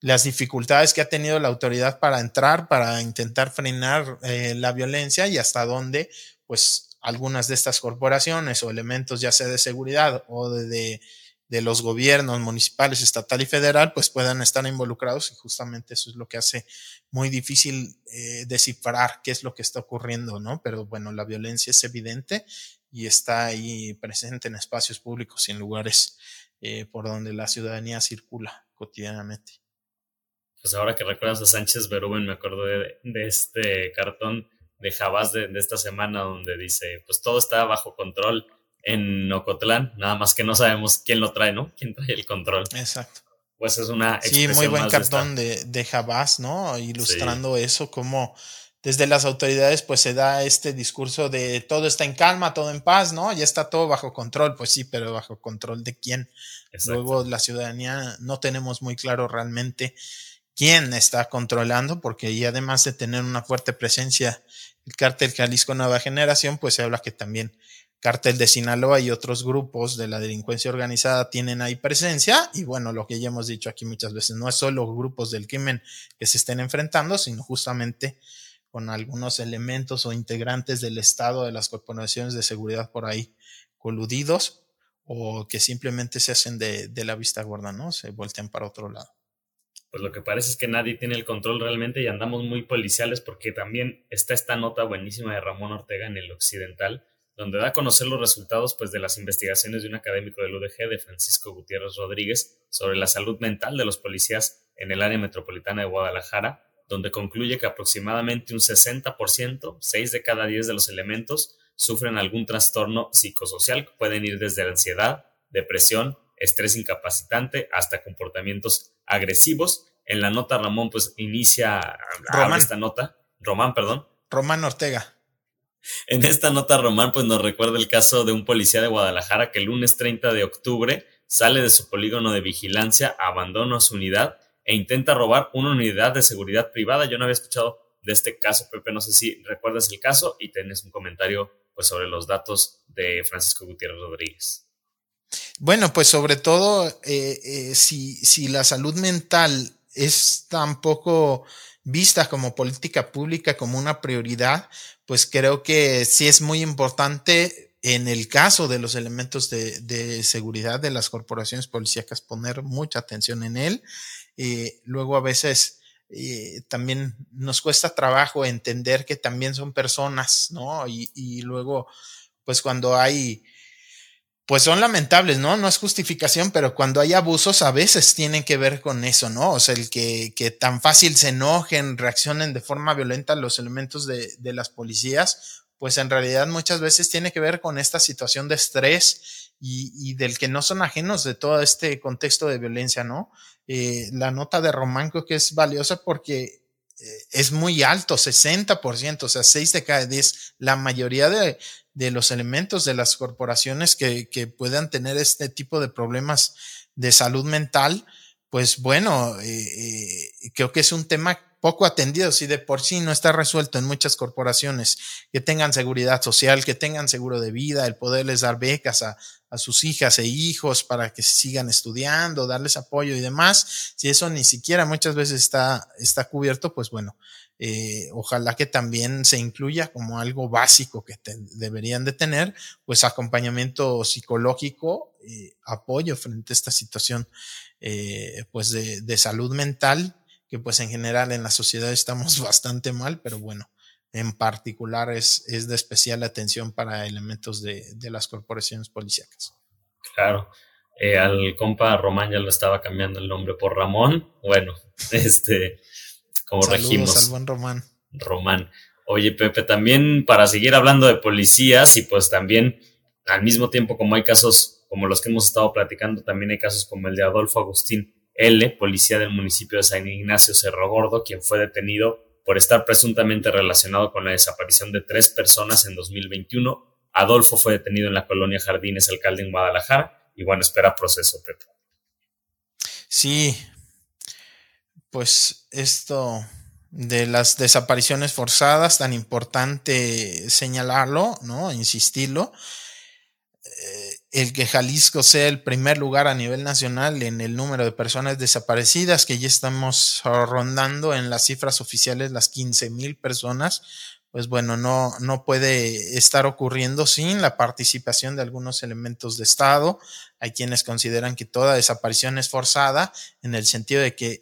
las dificultades que ha tenido la autoridad para entrar, para intentar frenar eh, la violencia y hasta dónde, pues, algunas de estas corporaciones o elementos, ya sea de seguridad o de, de, los gobiernos municipales, estatal y federal, pues puedan estar involucrados y justamente eso es lo que hace muy difícil eh, descifrar qué es lo que está ocurriendo, ¿no? Pero bueno, la violencia es evidente y está ahí presente en espacios públicos y en lugares eh, por donde la ciudadanía circula cotidianamente pues ahora que recuerdas a Sánchez Berúben, me acuerdo de, este cartón de Jabás de, esta semana donde dice, pues todo está bajo control en Ocotlán, nada más que no sabemos quién lo trae, ¿no? ¿Quién trae el control? Exacto. Pues es una... Sí, muy buen cartón de, de, Jabás, ¿no? Ilustrando eso, como desde las autoridades pues se da este discurso de todo está en calma, todo en paz, ¿no? Ya está todo bajo control, pues sí, pero bajo control de quién. Luego la ciudadanía no tenemos muy claro realmente quién está controlando, porque y además de tener una fuerte presencia el cártel Jalisco Nueva Generación, pues se habla que también cártel de Sinaloa y otros grupos de la delincuencia organizada tienen ahí presencia y bueno, lo que ya hemos dicho aquí muchas veces, no es solo grupos del crimen que se estén enfrentando, sino justamente con algunos elementos o integrantes del Estado, de las corporaciones de seguridad por ahí coludidos o que simplemente se hacen de, de la vista gorda, ¿no? Se voltean para otro lado pues lo que parece es que nadie tiene el control realmente y andamos muy policiales porque también está esta nota buenísima de Ramón Ortega en el Occidental, donde da a conocer los resultados pues, de las investigaciones de un académico del UDG, de Francisco Gutiérrez Rodríguez, sobre la salud mental de los policías en el área metropolitana de Guadalajara, donde concluye que aproximadamente un 60%, 6 de cada 10 de los elementos, sufren algún trastorno psicosocial pueden ir desde la ansiedad, depresión, estrés incapacitante hasta comportamientos agresivos. En la nota Ramón pues inicia Román. esta nota, Román, perdón. Román Ortega. En esta nota Román pues nos recuerda el caso de un policía de Guadalajara que el lunes 30 de octubre sale de su polígono de vigilancia, abandona su unidad e intenta robar una unidad de seguridad privada. Yo no había escuchado de este caso, Pepe, no sé si recuerdas el caso y tenés un comentario pues sobre los datos de Francisco Gutiérrez Rodríguez. Bueno, pues sobre todo eh, eh, si, si la salud mental es tan poco vista como política pública, como una prioridad, pues creo que sí es muy importante en el caso de los elementos de, de seguridad de las corporaciones policíacas poner mucha atención en él. Eh, luego a veces eh, también nos cuesta trabajo entender que también son personas, ¿no? Y, y luego, pues cuando hay pues son lamentables, ¿no? No es justificación, pero cuando hay abusos a veces tienen que ver con eso, ¿no? O sea, el que, que tan fácil se enojen, reaccionen de forma violenta los elementos de, de, las policías, pues en realidad muchas veces tiene que ver con esta situación de estrés y, y del que no son ajenos de todo este contexto de violencia, ¿no? Eh, la nota de Román creo que es valiosa porque es muy alto, 60%, o sea, 6 de cada 10, la mayoría de, de los elementos de las corporaciones que, que, puedan tener este tipo de problemas de salud mental, pues bueno, eh, eh, creo que es un tema poco atendido, si de por sí no está resuelto en muchas corporaciones, que tengan seguridad social, que tengan seguro de vida, el poderles dar becas a, sus hijas e hijos para que sigan estudiando, darles apoyo y demás, si eso ni siquiera muchas veces está, está cubierto, pues bueno, eh, ojalá que también se incluya como algo básico que deberían de tener, pues acompañamiento psicológico, eh, apoyo frente a esta situación eh, pues de, de, salud mental, que pues en general en la sociedad estamos bastante mal, pero bueno, en particular es, es de especial atención para elementos de, de las corporaciones policíacas. Claro. Eh, al compa Román ya lo estaba cambiando el nombre por Ramón. Bueno, este, como Saludos regimos. al buen Román. Román. Oye, Pepe, también para seguir hablando de policías y pues también al mismo tiempo como hay casos como los que hemos estado platicando, también hay casos como el de Adolfo Agustín L., policía del municipio de San Ignacio Cerro Gordo, quien fue detenido por estar presuntamente relacionado con la desaparición de tres personas en 2021. Adolfo fue detenido en la colonia Jardines Alcalde en Guadalajara y bueno, espera proceso, Pepe. Sí, pues esto de las desapariciones forzadas, tan importante señalarlo, ¿no? Insistirlo. Eh, el que Jalisco sea el primer lugar a nivel nacional en el número de personas desaparecidas, que ya estamos rondando en las cifras oficiales las 15 mil personas, pues bueno, no, no puede estar ocurriendo sin la participación de algunos elementos de Estado. Hay quienes consideran que toda desaparición es forzada, en el sentido de que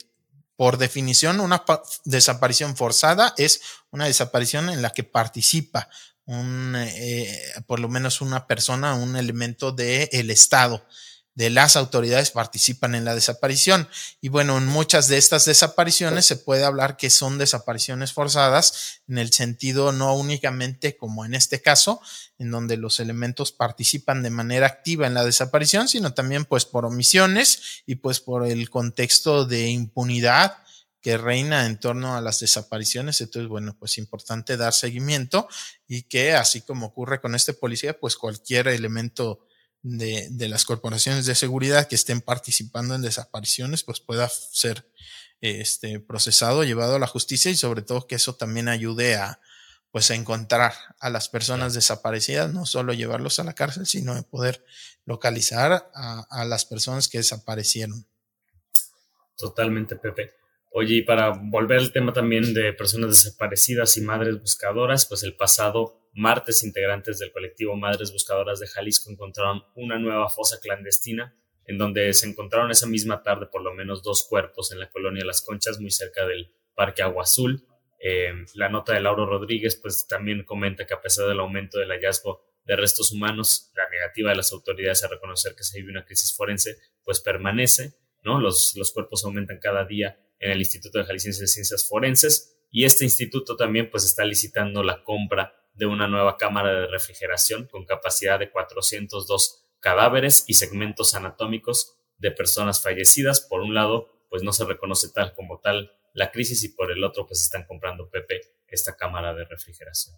por definición, una desaparición forzada es una desaparición en la que participa un, eh, por lo menos una persona, un elemento del el Estado, de las autoridades participan en la desaparición. Y bueno, en muchas de estas desapariciones se puede hablar que son desapariciones forzadas en el sentido no únicamente como en este caso, en donde los elementos participan de manera activa en la desaparición, sino también pues por omisiones y pues por el contexto de impunidad que reina en torno a las desapariciones. Entonces, bueno, pues importante dar seguimiento y que así como ocurre con este policía, pues cualquier elemento de, de, las corporaciones de seguridad que estén participando en desapariciones, pues pueda ser este, procesado, llevado a la justicia y sobre todo que eso también ayude a, pues, a encontrar a las personas desaparecidas, no solo llevarlos a la cárcel, sino de poder localizar a, a las personas que desaparecieron. Totalmente, Pepe. Oye, y para volver al tema también de personas desaparecidas y madres buscadoras, pues el pasado martes integrantes del colectivo Madres Buscadoras de Jalisco encontraron una nueva fosa clandestina en donde se encontraron esa misma tarde por lo menos dos cuerpos en la colonia Las Conchas, muy cerca del Parque Agua Azul. Eh, la nota de Lauro Rodríguez pues también comenta que a pesar del aumento del hallazgo de restos humanos, la negativa de las autoridades a reconocer que se vive una crisis forense pues permanece, ¿no? Los, los cuerpos aumentan cada día en el Instituto de Jaliscienses de Ciencias Forenses y este instituto también pues está licitando la compra de una nueva cámara de refrigeración con capacidad de 402 cadáveres y segmentos anatómicos de personas fallecidas. Por un lado, pues no se reconoce tal como tal la crisis y por el otro, pues están comprando Pepe esta cámara de refrigeración.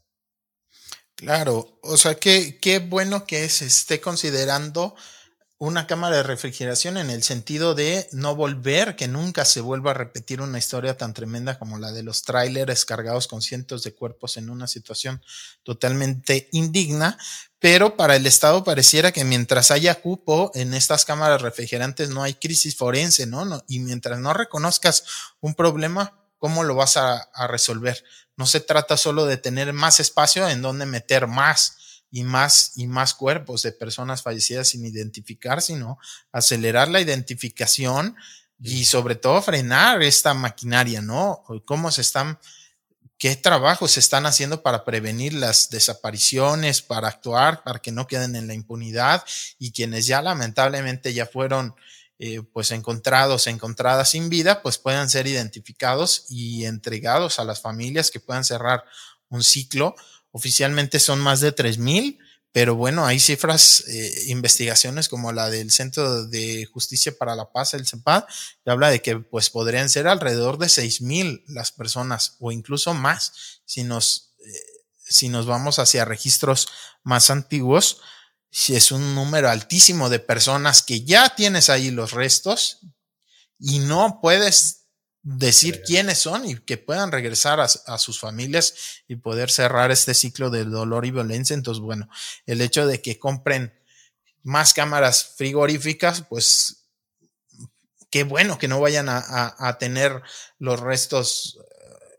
Claro, o sea, qué, qué bueno que se esté considerando una cámara de refrigeración en el sentido de no volver, que nunca se vuelva a repetir una historia tan tremenda como la de los trailers cargados con cientos de cuerpos en una situación totalmente indigna, pero para el Estado pareciera que mientras haya cupo en estas cámaras refrigerantes no hay crisis forense, ¿no? no y mientras no reconozcas un problema, ¿cómo lo vas a, a resolver? No se trata solo de tener más espacio en donde meter más, y más y más cuerpos de personas fallecidas sin identificar, sino acelerar la identificación y sobre todo frenar esta maquinaria, ¿no? Cómo se están, qué trabajos se están haciendo para prevenir las desapariciones, para actuar, para que no queden en la impunidad y quienes ya lamentablemente ya fueron eh, pues encontrados, encontradas sin vida, pues puedan ser identificados y entregados a las familias que puedan cerrar un ciclo. Oficialmente son más de 3000 pero bueno, hay cifras, eh, investigaciones como la del Centro de Justicia para la Paz, el CEPAD, que habla de que pues podrían ser alrededor de seis mil las personas o incluso más si nos, eh, si nos vamos hacia registros más antiguos. Si es un número altísimo de personas que ya tienes ahí los restos y no puedes decir quiénes son y que puedan regresar a, sus familias y poder cerrar este ciclo de dolor y violencia. Entonces, bueno, el hecho de que compren más cámaras frigoríficas, pues qué bueno que no vayan a, tener los restos,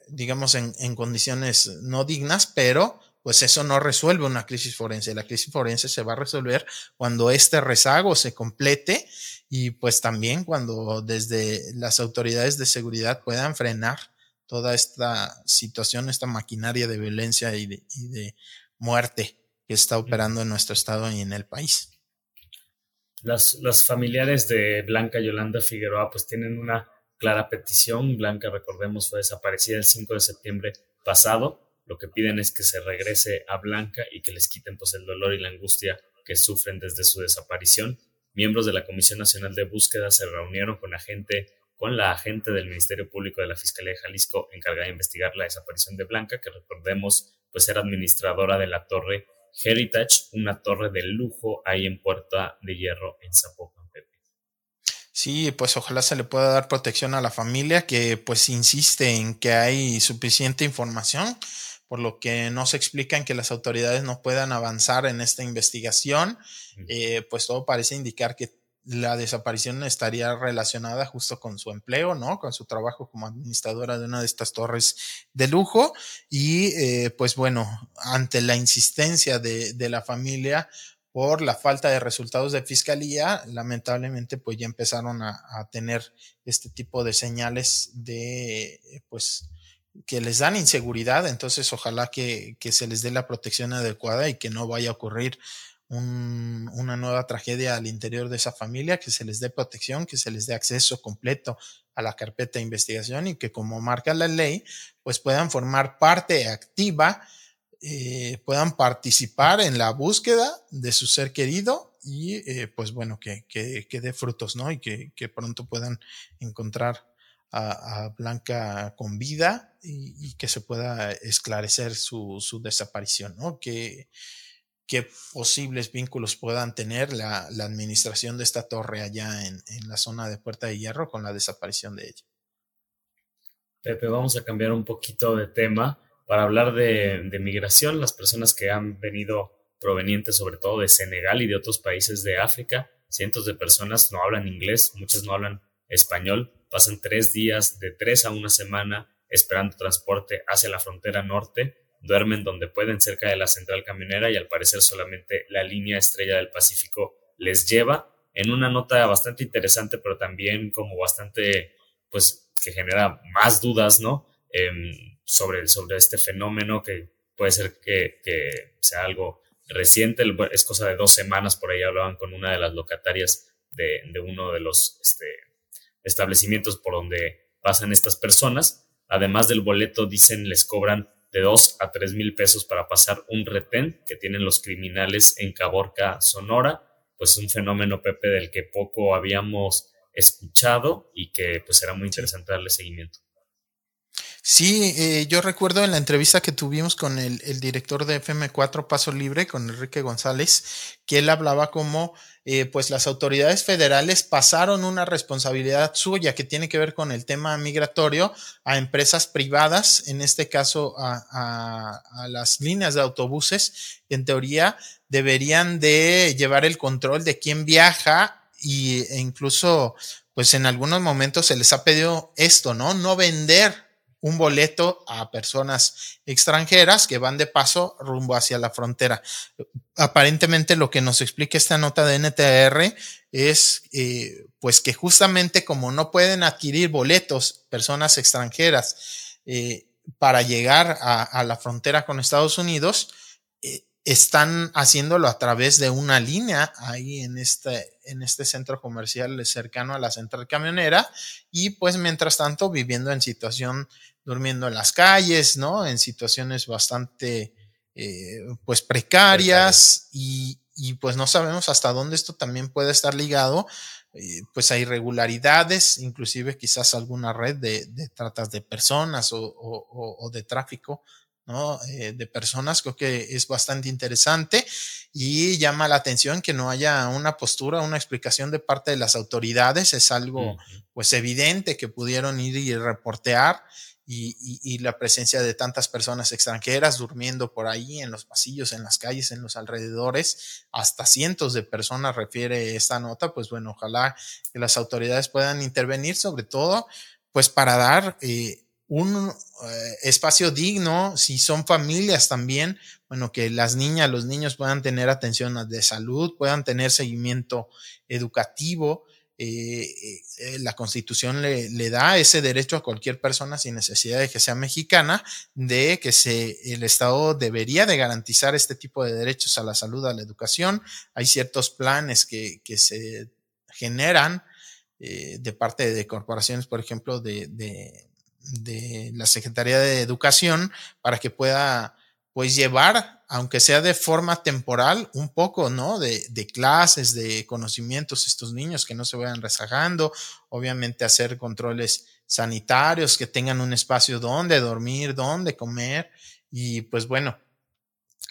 digamos, en, en, condiciones no dignas, pero pues eso no resuelve una crisis forense. La crisis forense se va a resolver cuando este rezago se complete y pues también cuando desde las autoridades de seguridad puedan frenar toda esta situación, esta maquinaria de violencia y de, muerte que está operando en nuestro estado y en el país. Las, familiares de Blanca Yolanda Figueroa pues tienen una clara petición. Blanca, recordemos, fue desaparecida el 5 de septiembre pasado. Lo que piden es que se regrese a Blanca y que les quiten pues el dolor y la angustia que sufren desde su desaparición miembros de la Comisión Nacional de Búsqueda se reunieron con, con la agente del Ministerio Público de la Fiscalía de Jalisco encargada de investigar la desaparición de Blanca, que recordemos pues era administradora de la torre Heritage, una torre de lujo ahí en Puerta de Hierro en Zapopan, Pepe. Sí, pues ojalá se le pueda dar protección a la familia que pues insiste en que hay suficiente información por lo que no se explica en que las autoridades no puedan avanzar en esta investigación, eh, pues todo parece indicar que la desaparición estaría relacionada justo con su empleo, ¿no? Con su trabajo como administradora de una de estas torres de lujo. Y eh, pues bueno, ante la insistencia de, de, la familia por la falta de resultados de fiscalía, lamentablemente pues ya empezaron a, a tener este tipo de señales de pues que les dan inseguridad, entonces ojalá que, se les dé la protección adecuada y que no vaya a ocurrir una nueva tragedia al interior de esa familia, que se les dé protección, que se les dé acceso completo a la carpeta de investigación y que como marca la ley, pues puedan formar parte activa, eh, puedan participar en la búsqueda de su ser querido y eh, pues bueno, que, que, que dé frutos, ¿no? Y que, que pronto puedan encontrar a, Blanca con vida y, que se pueda esclarecer su, desaparición, ¿no? Que, qué posibles vínculos puedan tener la, administración de esta torre allá en, la zona de Puerta de Hierro con la desaparición de ella. Pepe, vamos a cambiar un poquito de tema para hablar de, de migración, las personas que han venido provenientes sobre todo de Senegal y de otros países de África. Cientos de personas no hablan inglés, muchas no hablan español, pasan tres días de tres a una semana esperando transporte hacia la frontera norte, duermen donde pueden cerca de la central camionera y al parecer solamente la línea estrella del Pacífico les lleva en una nota bastante interesante, pero también como bastante, pues, que genera más dudas, ¿no? Em, sobre, sobre este fenómeno que puede ser que, sea algo reciente, es cosa de dos semanas, por ahí hablaban con una de las locatarias de, de uno de los este, establecimientos por donde pasan estas personas. Además del boleto, dicen, les cobran de 2 a 3 mil pesos para pasar un retén que tienen los criminales en Caborca, Sonora. Pues un fenómeno, Pepe, del que poco habíamos escuchado y que pues era muy interesante darle seguimiento. Sí, eh, yo recuerdo en la entrevista que tuvimos con el, el, director de FM4 Paso Libre, con Enrique González, que él hablaba como eh, pues las autoridades federales pasaron una responsabilidad suya que tiene que ver con el tema migratorio a empresas privadas, en este caso a, las líneas de autobuses, en teoría deberían de llevar el control de quién viaja y, e incluso pues en algunos momentos se les ha pedido esto, ¿no? No vender un boleto a personas extranjeras que van de paso rumbo hacia la frontera. Aparentemente lo que nos explica esta nota de NTR es eh, pues que justamente como no pueden adquirir boletos personas extranjeras eh, para llegar a, la frontera con Estados Unidos, están haciéndolo a través de una línea ahí en este, en este centro comercial cercano a la central camionera y pues mientras tanto viviendo en situación, durmiendo en las calles, ¿no? En situaciones bastante eh, pues precarias y, y, pues no sabemos hasta dónde esto también puede estar ligado eh, pues a irregularidades, inclusive quizás alguna red de, de tratas de personas o, o, o de tráfico ¿no? Eh, de personas, creo que es bastante interesante y llama la atención que no haya una postura, una explicación de parte de las autoridades, es algo pues evidente que pudieron ir y reportear y, y, la presencia de tantas personas extranjeras durmiendo por ahí en los pasillos, en las calles, en los alrededores, hasta cientos de personas refiere esta nota, pues bueno, ojalá que las autoridades puedan intervenir sobre todo pues para dar... Eh, un eh, espacio digno, si son familias también, bueno, que las niñas, los niños puedan tener atención de salud, puedan tener seguimiento educativo. Eh, eh, la constitución le, le, da ese derecho a cualquier persona sin necesidad de que sea mexicana, de que se, el Estado debería de garantizar este tipo de derechos a la salud, a la educación. Hay ciertos planes que, que se generan de parte de corporaciones, por ejemplo, de, de de la Secretaría de Educación para que pueda pues llevar, aunque sea de forma temporal, un poco, ¿no? De, de, clases, de conocimientos estos niños que no se vayan rezagando, obviamente hacer controles sanitarios, que tengan un espacio donde dormir, donde comer y pues bueno,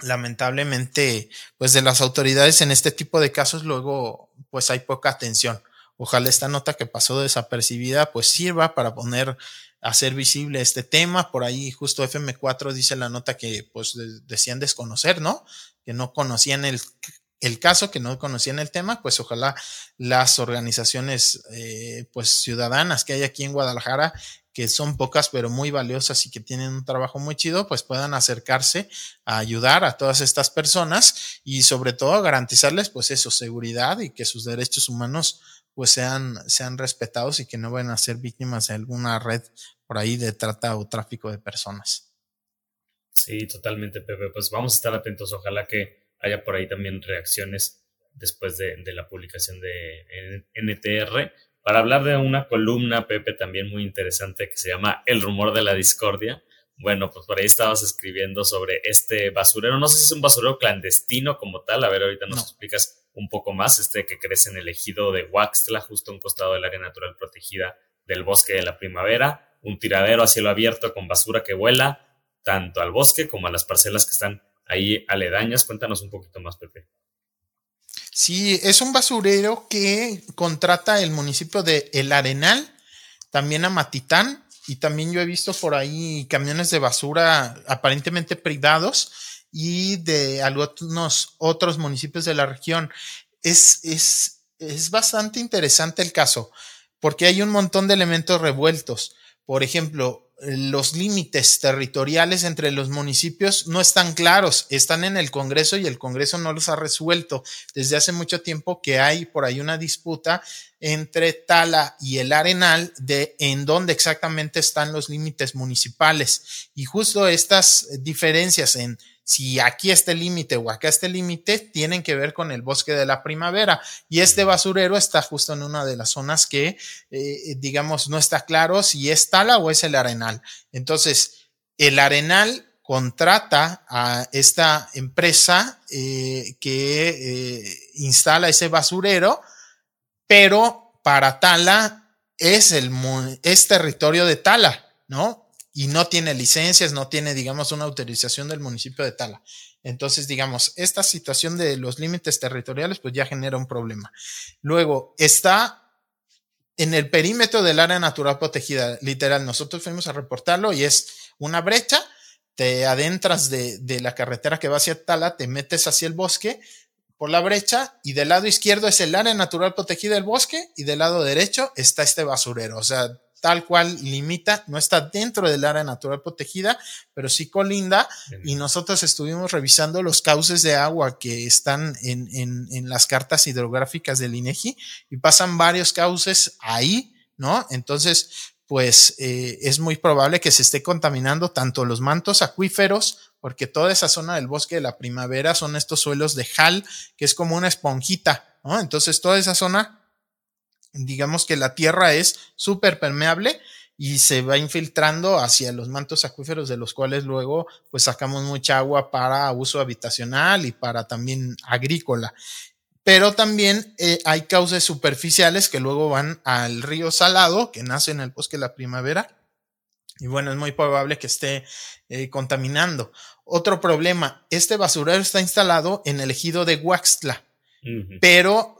lamentablemente, pues de las autoridades en este tipo de casos luego pues hay poca atención. Ojalá esta nota que pasó desapercibida pues sirva para poner hacer visible este tema. Por ahí justo FM4 dice la nota que pues decían desconocer, ¿no? Que no conocían el, el caso, que no conocían el tema, pues ojalá las organizaciones eh, pues ciudadanas que hay aquí en Guadalajara, que son pocas pero muy valiosas y que tienen un trabajo muy chido, pues puedan acercarse a ayudar a todas estas personas y sobre todo garantizarles pues eso, seguridad y que sus derechos humanos pues sean, sean respetados y que no vayan a ser víctimas de alguna red por ahí de trata o tráfico de personas. Sí, totalmente, Pepe. Pues vamos a estar atentos. Ojalá que haya por ahí también reacciones después de, de la publicación de NTR para hablar de una columna, Pepe, también muy interesante que se llama El rumor de la discordia. Bueno, pues por ahí estabas escribiendo sobre este basurero. No sé si es un basurero clandestino como tal. A ver, ahorita nos explicas un poco más, este que crece en el ejido de Huaxtla, justo a un costado del área natural protegida del bosque de la primavera, un tiradero a cielo abierto con basura que vuela tanto al bosque como a las parcelas que están ahí aledañas. Cuéntanos un poquito más, Pepe. Sí, es un basurero que contrata el municipio de El Arenal, también a Matitán, y también yo he visto por ahí camiones de basura aparentemente privados y de algunos otros municipios de la región. Es, es, es bastante interesante el caso porque hay un montón de elementos revueltos. Por ejemplo, los límites territoriales entre los municipios no están claros, están en el Congreso y el Congreso no los ha resuelto. Desde hace mucho tiempo que hay por ahí una disputa entre Tala y el Arenal de en dónde exactamente están los límites municipales. Y justo estas diferencias en si aquí está el límite o acá está el límite, tienen que ver con el bosque de la primavera. Y este basurero está justo en una de las zonas que, eh, digamos, no está claro si es tala o es el arenal. Entonces, el arenal contrata a esta empresa eh, que eh, instala ese basurero, pero para Tala es, el, es territorio de Tala, ¿no? y no tiene licencias, no tiene, digamos, una autorización del municipio de Tala. Entonces, digamos, esta situación de los límites territoriales, pues ya genera un problema. Luego, está en el perímetro del área natural protegida, literal, nosotros fuimos a reportarlo y es una brecha, te adentras de, de la carretera que va hacia Tala, te metes hacia el bosque por la brecha y del lado izquierdo es el área natural protegida del bosque y del lado derecho está este basurero. O sea, tal cual limita, no está dentro del área natural protegida, pero sí colinda. Y nosotros estuvimos revisando los cauces de agua que están en, en, en las cartas hidrográficas del INEGI y pasan varios cauces ahí, ¿no? Entonces, pues eh, es muy probable que se esté contaminando tanto los mantos acuíferos, porque toda esa zona del bosque de la primavera son estos suelos de jal, que es como una esponjita, ¿no? Entonces toda esa zona, digamos que la tierra es súper permeable y se va infiltrando hacia los mantos acuíferos de los cuales luego pues sacamos mucha agua para uso habitacional y para también agrícola pero también eh, hay cauces superficiales que luego van al río Salado, que nace en el bosque de la primavera. Y bueno, es muy probable que esté eh, contaminando. Otro problema, este basurero está instalado en el ejido de Huaxtla, pero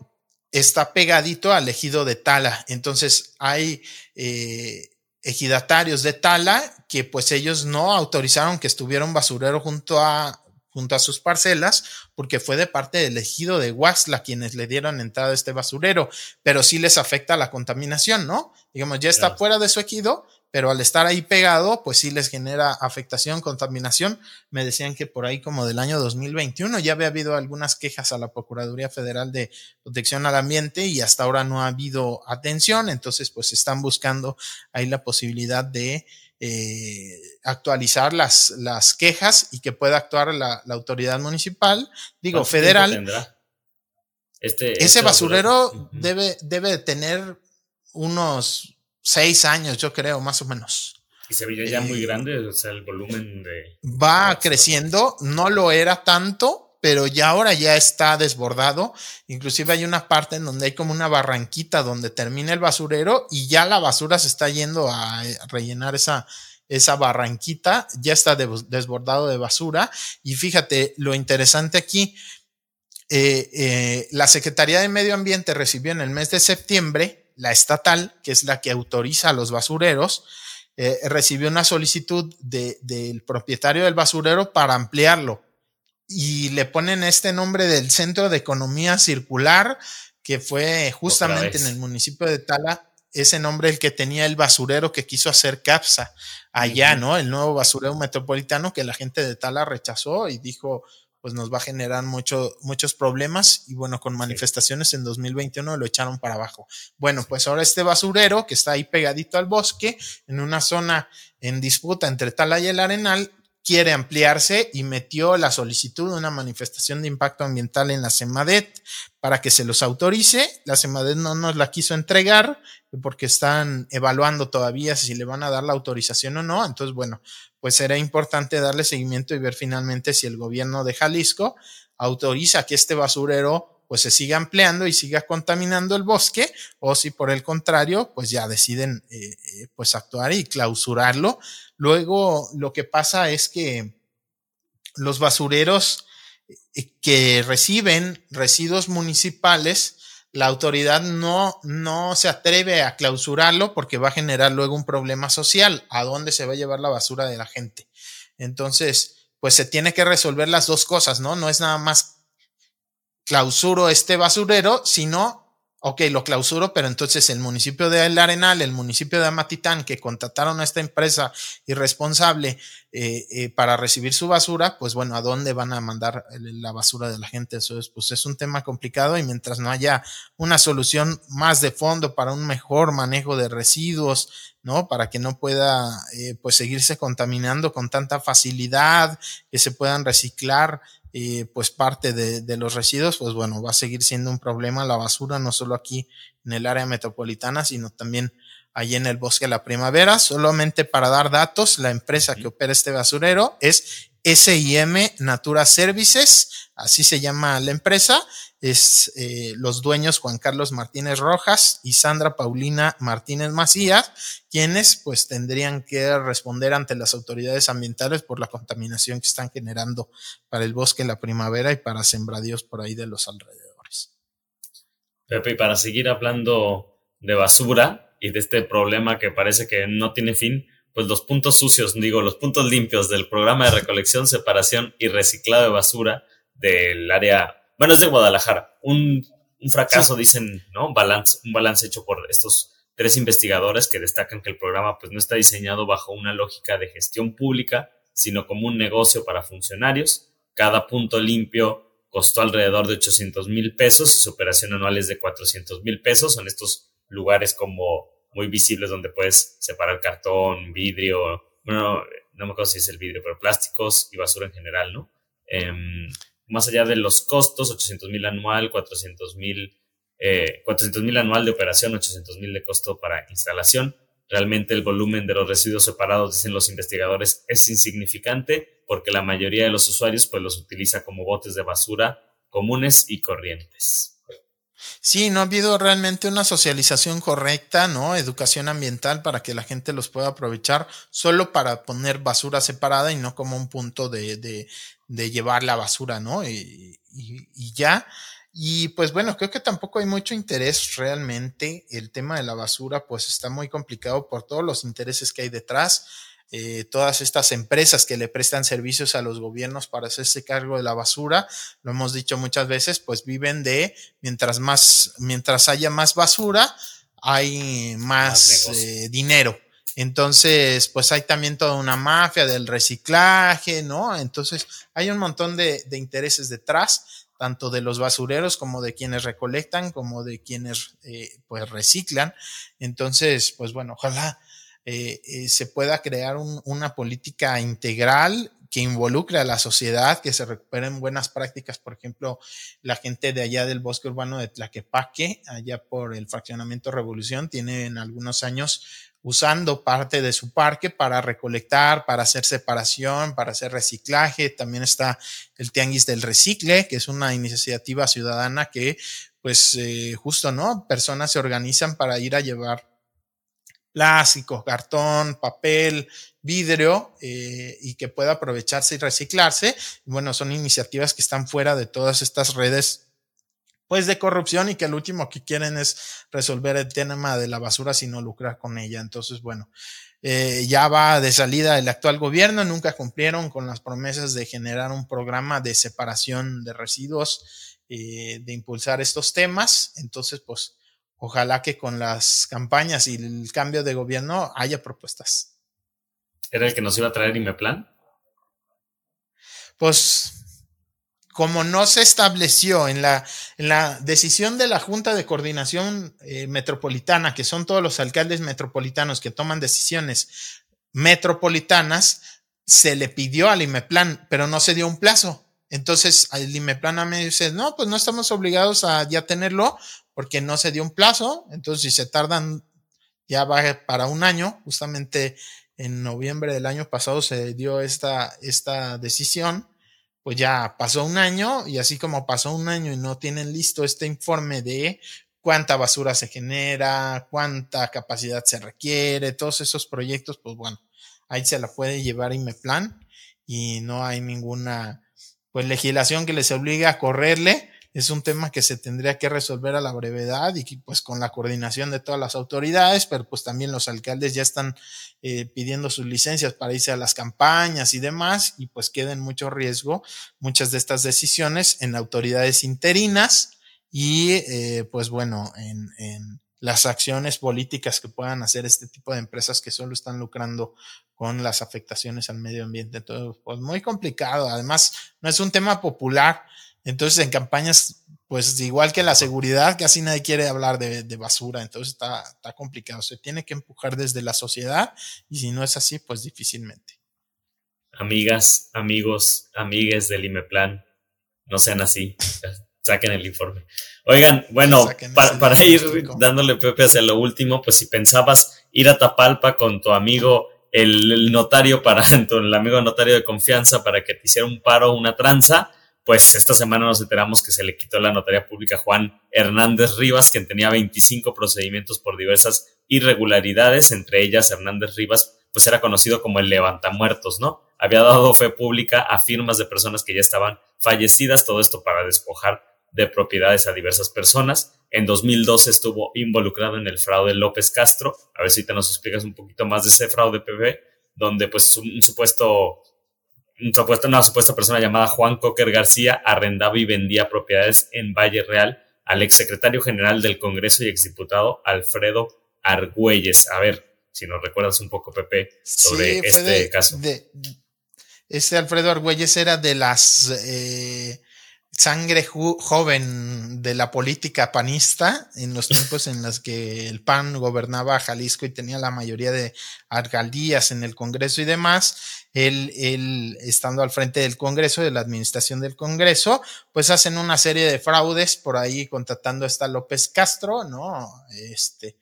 está pegadito al ejido de Tala. Entonces hay eh, ejidatarios de Tala que pues ellos no autorizaron que estuviera un basurero junto a junto a sus parcelas, porque fue de parte del ejido de Huaxla quienes le dieron entrada a este basurero, pero sí les afecta la contaminación, ¿no? Digamos, ya está fuera de su ejido, pero al estar ahí pegado, pues sí les genera afectación, contaminación. Me decían que por ahí como del año 2021 ya había habido algunas quejas a la Procuraduría Federal de Protección al Ambiente y hasta ahora no ha habido atención, entonces pues están buscando ahí la posibilidad de eh, actualizar las, las quejas y que pueda actuar la, autoridad municipal, digo, federal. Este, Ese basurero, debe, debe tener unos seis años, yo creo, más o menos. Y se veía ya muy eh, grande, o sea, el volumen de... Va creciendo, no lo era tanto, pero ya ahora ya está desbordado. Inclusive hay una parte en donde hay como una barranquita donde termina el basurero y ya la basura se está yendo a eh, rellenar esa, esa barranquita, ya está desbordado de basura. Y fíjate, lo interesante aquí, eh, eh, la Secretaría de Medio Ambiente recibió en el mes de septiembre, la estatal, que es la que autoriza a los basureros, recibió una solicitud del propietario del basurero para ampliarlo. Y le ponen este nombre del Centro de Economía Circular, que fue justamente en el municipio de Tala, ese nombre el que tenía el basurero que quiso hacer CAPSA allá, ¿no? El nuevo basurero metropolitano que la gente de Tala rechazó y dijo, pues nos va a generar mucho, muchos problemas y bueno, con manifestaciones en 2021 lo echaron para abajo. Bueno, pues ahora este basurero que está ahí pegadito al bosque, en una zona en disputa entre Tala y el Arenal, quiere ampliarse y metió la solicitud de una manifestación de impacto ambiental en la SEMADET para que se los autorice. La SEMADET no nos la quiso entregar porque están evaluando todavía si le van a dar la autorización o no. Entonces, bueno, pues será importante darle seguimiento y ver finalmente si el gobierno de Jalisco autoriza que este basurero pues se siga ampliando y siga contaminando el bosque o si por el contrario pues ya deciden eh, eh, pues actuar y clausurarlo. Luego lo que pasa es que los basureros eh, que reciben residuos municipales, la autoridad no, no se atreve a clausurarlo porque va a generar luego un problema social. ¿A dónde se va a llevar la basura de la gente? Entonces, pues se tiene que resolver las dos cosas, ¿no? No es nada más clausuro este basurero, sino ok, lo clausuro, pero entonces el municipio de El Arenal, el municipio de Amatitán, que contrataron a esta empresa irresponsable eh, eh, para recibir su basura, pues bueno, ¿a dónde van a mandar la basura de la gente? Eso es, pues es un tema complicado y mientras no haya una solución más de fondo para un mejor manejo de residuos, ¿no? Para que no pueda, eh, pues seguirse contaminando con tanta facilidad, que se puedan reciclar pues parte de, los residuos, pues bueno, va a seguir siendo un problema la basura, no solo aquí en el área metropolitana, sino también allí en el bosque de la primavera. Solamente para dar datos, la empresa que opera este basurero es SIM Natura Services, así se llama la empresa, es eh, los dueños Juan Carlos Martínez Rojas y Sandra Paulina Martínez Macías, quienes pues tendrían que responder ante las autoridades ambientales por la contaminación que están generando para el bosque en la primavera y para sembradíos por ahí de los alrededores. Pepe, y para seguir hablando de basura y de este problema que parece que no tiene fin, pues los puntos sucios, digo, los puntos limpios del programa de recolección, separación y reciclado de basura del área bueno, es de Guadalajara. Un, fracaso, dicen, ¿no? Un balance, un balance hecho por estos tres investigadores que destacan que el programa pues no está diseñado bajo una lógica de gestión pública, sino como un negocio para funcionarios. Cada punto limpio costó alrededor de 800 mil pesos y su operación anual es de 400 mil pesos. Son estos lugares como muy visibles donde puedes separar cartón, vidrio, bueno, no me acuerdo si es el vidrio, pero plásticos y basura en general, ¿no? Em, más allá de los costos, 800 mil anual, 400 mil eh, mil anual de operación, 800 mil de costo para instalación. Realmente el volumen de los residuos separados, dicen los investigadores, es insignificante porque la mayoría de los usuarios pues los utiliza como botes de basura comunes y corrientes. Sí, no ha habido realmente una socialización correcta, ¿no? Educación ambiental para que la gente los pueda aprovechar solo para poner basura separada y no como un punto de, de, de llevar la basura, ¿no? Y, y, y, ya. Y pues bueno, creo que tampoco hay mucho interés realmente. El tema de la basura pues está muy complicado por todos los intereses que hay detrás. Eh, todas estas empresas que le prestan servicios a los gobiernos para hacerse cargo de la basura, lo hemos dicho muchas veces, pues viven de mientras más, mientras haya más basura, hay más, eh, dinero. Entonces, pues hay también toda una mafia del reciclaje, ¿no? Entonces, hay un montón de, de intereses detrás tanto de los basureros como de quienes recolectan, como de quienes eh, pues reciclan. Entonces, pues bueno, ojalá eh, eh, se pueda crear una política integral que involucre a la sociedad, que se recuperen buenas prácticas, por ejemplo, la gente de allá del bosque urbano de Tlaquepaque, allá por el fraccionamiento Revolución, tienen algunos años usando parte de su parque para recolectar, para hacer separación, para hacer reciclaje. También está el Tianguis del Recicle, que es una iniciativa ciudadana que, pues, eh, justo, ¿no? Personas se organizan para ir a llevar plástico, cartón, papel, vidrio eh, y que pueda aprovecharse y reciclarse. Bueno, son iniciativas que están fuera de todas estas redes pues de corrupción y que el último que quieren es resolver el tema de la basura sin no lucrar con ella. Entonces, bueno, eh, ya va de salida el actual gobierno, nunca cumplieron con las promesas de generar un programa de separación de residuos, eh, de impulsar estos temas. Entonces, pues ojalá que con las campañas y el cambio de gobierno haya propuestas. ¿Era el que nos iba a traer Imeplan? Pues como no se estableció en la, en la decisión de la Junta de Coordinación eh, Metropolitana, que son todos los alcaldes metropolitanos que toman decisiones metropolitanas, se le pidió al IMEPLAN, pero no se dio un plazo. Entonces, el IMEPLAN me dice, no, pues no estamos obligados a ya tenerlo porque no se dio un plazo. Entonces, si se tardan, ya va para un año. Justamente en noviembre del año pasado se dio esta, esta decisión. Pues ya pasó un año y así como pasó un año y no tienen listo este informe de cuánta basura se genera, cuánta capacidad se requiere, todos esos proyectos, pues bueno, ahí se la puede llevar IMEPLAN y no hay ninguna pues legislación que les obligue a correrle es un tema que se tendría que resolver a la brevedad y pues con la coordinación de todas las autoridades, pero pues también los alcaldes ya están eh, pidiendo sus licencias para irse a las campañas y demás y pues queda en mucho riesgo muchas de estas decisiones en autoridades interinas y eh, pues bueno, en, en las acciones políticas que puedan hacer este tipo de empresas que solo están lucrando con las afectaciones al medio ambiente. Entonces, pues muy complicado. Además, no es un tema popular. Entonces, en campañas, pues igual que la seguridad, casi nadie quiere hablar de, basura, entonces está, está, complicado. Se tiene que empujar desde la sociedad y si no es así, pues difícilmente. Amigas, amigos, amigues del IMEPLAN, no sean así. Saquen el informe. Oigan, bueno, para, ir dándole Pepe hacia lo último, pues si pensabas ir a Tapalpa con tu amigo, el, notario para, el amigo notario de confianza para que te hiciera un paro, una tranza, pues esta semana nos enteramos que se le quitó la notaría pública a Juan Hernández Rivas, quien tenía 25 procedimientos por diversas irregularidades, entre ellas Hernández Rivas, pues era conocido como el levantamuertos, ¿no? Había dado fe pública a firmas de personas que ya estaban fallecidas, todo esto para despojar de propiedades a diversas personas. En 2012 estuvo involucrado en el fraude López Castro. A ver si te nos explicas un poquito más de ese fraude PB, donde pues un supuesto una supuesta persona llamada Juan Cocker García arrendaba y vendía propiedades en Valle Real al exsecretario general del Congreso y exdiputado Alfredo Argüelles. A ver, si nos recuerdas un poco, Pepe, sobre este caso. este Alfredo Argüelles era de las eh, sangre joven de la política panista en los tiempos en los que el PAN gobernaba Jalisco y tenía la mayoría de alcaldías en el Congreso y demás. Él, él, estando al frente del Congreso, de la administración del Congreso, pues hacen una serie de fraudes por ahí contratando a López Castro, ¿no? Este,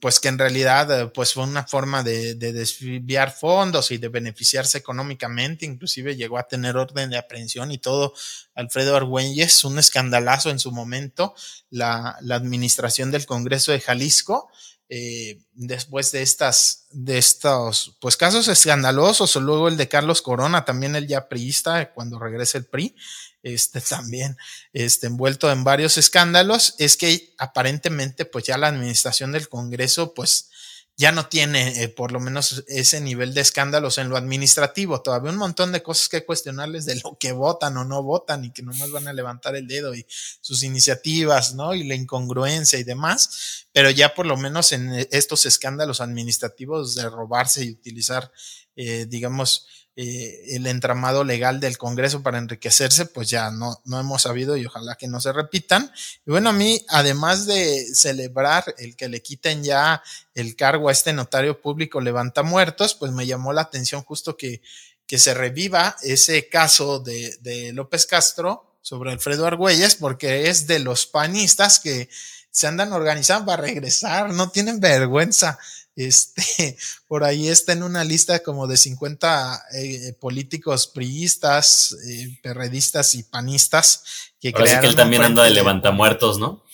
pues que en realidad eh, pues fue una forma de, desviar fondos y de beneficiarse económicamente, inclusive llegó a tener orden de aprehensión y todo. Alfredo Argüelles, un escandalazo en su momento, la, la administración del Congreso de Jalisco, eh, después de estas, de estos, pues casos escandalosos, o luego el de Carlos Corona, también el ya priista, cuando regresa el PRI, este, también este, envuelto en varios escándalos, es que aparentemente pues ya la administración del Congreso pues ya no tiene eh, por lo menos ese nivel de escándalos en lo administrativo. Todavía un montón de cosas que cuestionarles de lo que votan o no votan y que nomás van a levantar el dedo y sus iniciativas, ¿no? Y la incongruencia y demás. Pero ya por lo menos en estos escándalos administrativos de robarse y utilizar, eh, digamos, eh, el entramado legal del Congreso para enriquecerse, pues ya no, no hemos sabido y ojalá que no se repitan. Y bueno, a mí, además de celebrar el que le quiten ya el cargo a este notario público levanta muertos, pues me llamó la atención justo que, que se reviva ese caso de, de López Castro sobre Alfredo Argüelles, porque es de los panistas que se andan organizando para regresar, no tienen vergüenza. Este, por ahí está en una lista como de 50 eh, políticos priistas, eh, perredistas y panistas que Ahora que él también anda de levantamuertos, ¿no?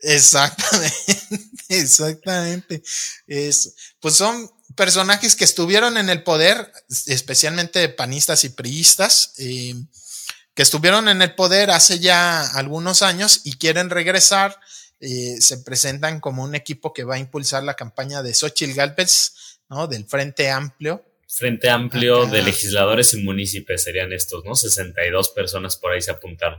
Exactamente, exactamente. Es, pues son personajes que estuvieron en el poder, especialmente panistas y priistas, eh, que estuvieron en el poder hace ya algunos años y quieren regresar eh, se presentan como un equipo que va a impulsar la campaña de Xochitl Galvez, ¿no? Del Frente Amplio. Frente Amplio de legisladores y municipios serían estos, ¿no? 62 personas por ahí se apuntaron.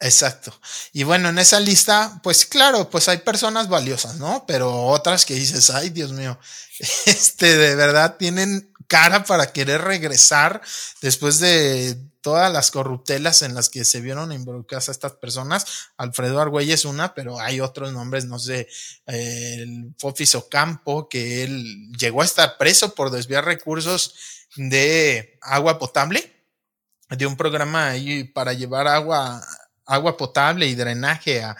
Exacto. Y bueno, en esa lista, pues claro, pues hay personas valiosas, ¿no? Pero otras que dices, ay, Dios mío, este de verdad tienen cara para querer regresar después de todas las corruptelas en las que se vieron involucradas a estas personas. Alfredo Argüelles es una, pero hay otros nombres, no sé, el Fofis Ocampo, que él llegó a estar preso por desviar recursos de agua potable, de un programa ahí para llevar agua agua potable y drenaje a,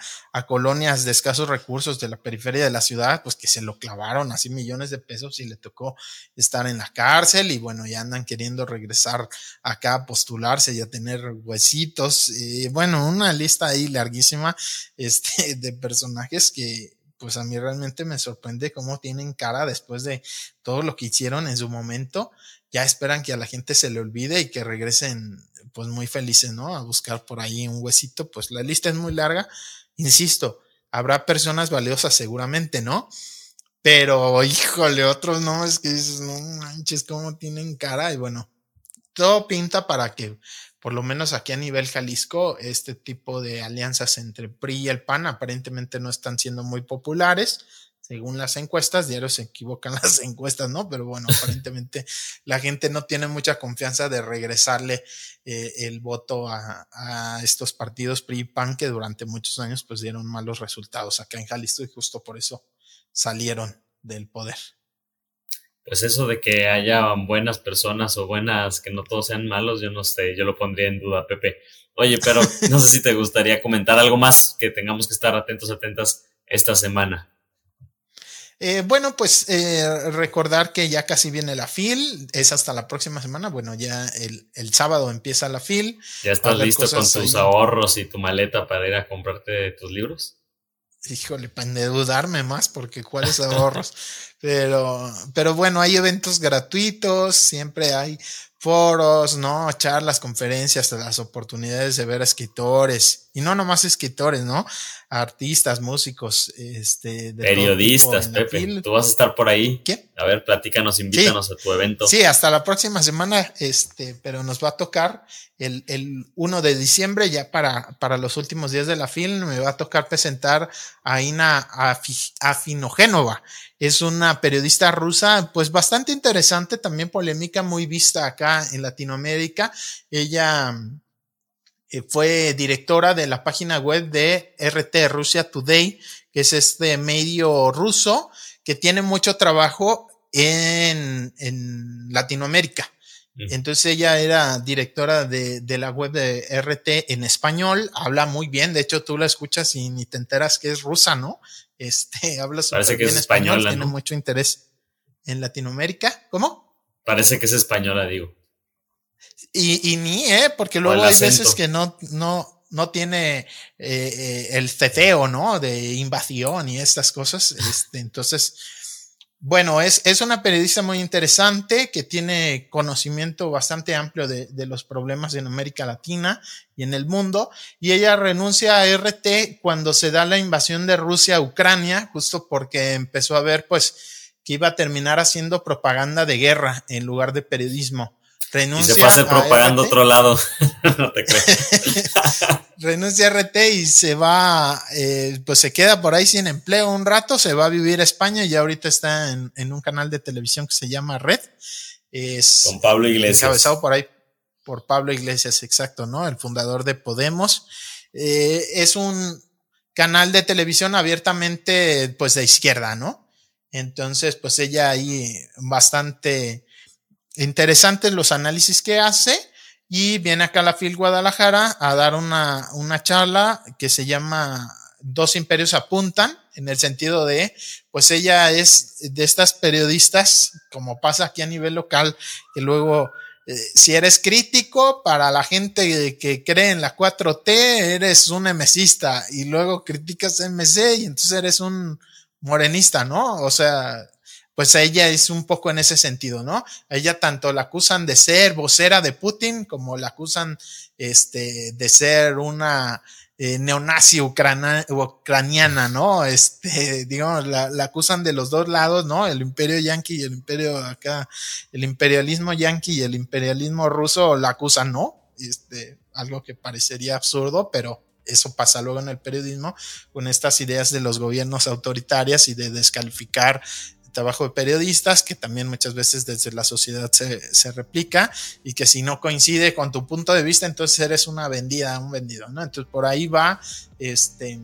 colonias de escasos recursos de la periferia de la ciudad, pues que se lo clavaron así millones de pesos y le tocó estar en la cárcel y bueno, ya andan queriendo regresar acá a postularse y a tener huesitos. y bueno, una lista ahí larguísima este, de personajes que pues a mí realmente me sorprende cómo tienen cara después de todo lo que hicieron en su momento. Ya esperan que a la gente se le olvide y que regresen pues muy felices, ¿no? A buscar por ahí un huesito, pues la lista es muy larga, insisto, habrá personas valiosas seguramente, ¿no? Pero, híjole, otros no, es que dices, no manches, cómo tienen cara, y bueno, todo pinta para que, por lo menos aquí a nivel Jalisco, este tipo de alianzas entre PRI y el PAN aparentemente no están siendo muy populares según las encuestas, diario se equivocan las encuestas, ¿no? Pero bueno, aparentemente la gente no tiene mucha confianza de regresarle eh, el voto a, estos partidos PRI y PAN que durante muchos años pues dieron malos resultados acá en Jalisco y justo por eso salieron del poder. Pues eso de que haya buenas personas o buenas, que no todos sean malos, yo no sé, yo lo pondría en duda, Pepe. Oye, pero no sé si te gustaría comentar algo más que tengamos que estar atentos, atentas esta semana. Eh, bueno, pues eh, recordar que ya casi viene la FIL, es hasta la próxima semana. Bueno, ya el, sábado empieza la FIL. ¿Ya estás listo con tus ahorros y tu maleta para ir a comprarte tus libros? Híjole, para endeudarme más, porque cuáles ahorros. Pero, pero bueno, hay eventos gratuitos, siempre hay foros, ¿no? Charlas, conferencias, las oportunidades de ver a escritores. Y no nomás escritores, ¿no? Artistas, músicos, este. Periodistas, Pepe. Tú vas a estar por ahí. ¿Qué? A ver, platícanos, invítanos a tu evento. Sí, hasta la próxima semana, este, pero nos va a tocar el, el 1 de diciembre, ya para, para los últimos días de la film, me va a tocar presentar a Ina Afinogénova. Es una periodista rusa, pues bastante interesante, también polémica, muy vista acá en Latinoamérica. Ella eh, fue directora de la página web de RT Rusia Today, que es este medio ruso que tiene mucho trabajo en, en Latinoamérica. Entonces ella era directora de, de, la web de RT en español, habla muy bien, de hecho tú la escuchas y ni te enteras que es rusa, ¿no? Este, habla súper bien español, tiene mucho interés en Latinoamérica. ¿Cómo? Parece que es española, digo. Y, y ni, ¿eh? Porque luego hay veces que no, no, no tiene eh, eh, el ceteo, ¿no? De invasión y estas cosas. Este, entonces, bueno, es, es una periodista muy interesante que tiene conocimiento bastante amplio de, de, los problemas en América Latina y en el mundo. Y ella renuncia a RT cuando se da la invasión de Rusia a Ucrania, justo porque empezó a ver, pues, que iba a terminar haciendo propaganda de guerra en lugar de periodismo. Renuncia y se fue a hacer propaganda a otro lado. no te crees. renuncia a RT y se va, eh, pues se queda por ahí sin empleo un rato, se va a vivir a España y ya ahorita está en, en un canal de televisión que se llama Red. Es Con Pablo Iglesias. Encabezado por ahí por Pablo Iglesias, exacto, ¿no? El fundador de Podemos. Eh, es un canal de televisión abiertamente, pues de izquierda, ¿no? Entonces, pues ella ahí bastante interesantes los análisis que hace y viene acá a la FIL Guadalajara a dar una, una charla que se llama Dos imperios apuntan, en el sentido de, pues ella es de estas periodistas, como pasa aquí a nivel local, que luego, eh, si eres crítico, para la gente que cree en la 4T, eres un MCista, y luego criticas MC y entonces eres un morenista, ¿no? O sea, pues ella es un poco en ese sentido, ¿no? ella tanto la acusan de ser vocera de Putin como la acusan este, de ser una eh, neonazi ucraniana, ¿no? Este, digamos, la, la, acusan de los dos lados, ¿no? El imperio yanqui y el imperio acá, el imperialismo yanqui y el imperialismo ruso la acusan, ¿no? Este, algo que parecería absurdo, pero eso pasa luego en el periodismo con estas ideas de los gobiernos autoritarias y de descalificar trabajo de periodistas, que también muchas veces desde la sociedad se, se, replica y que si no coincide con tu punto de vista, entonces eres una vendida, un vendido, ¿no? Entonces por ahí va este,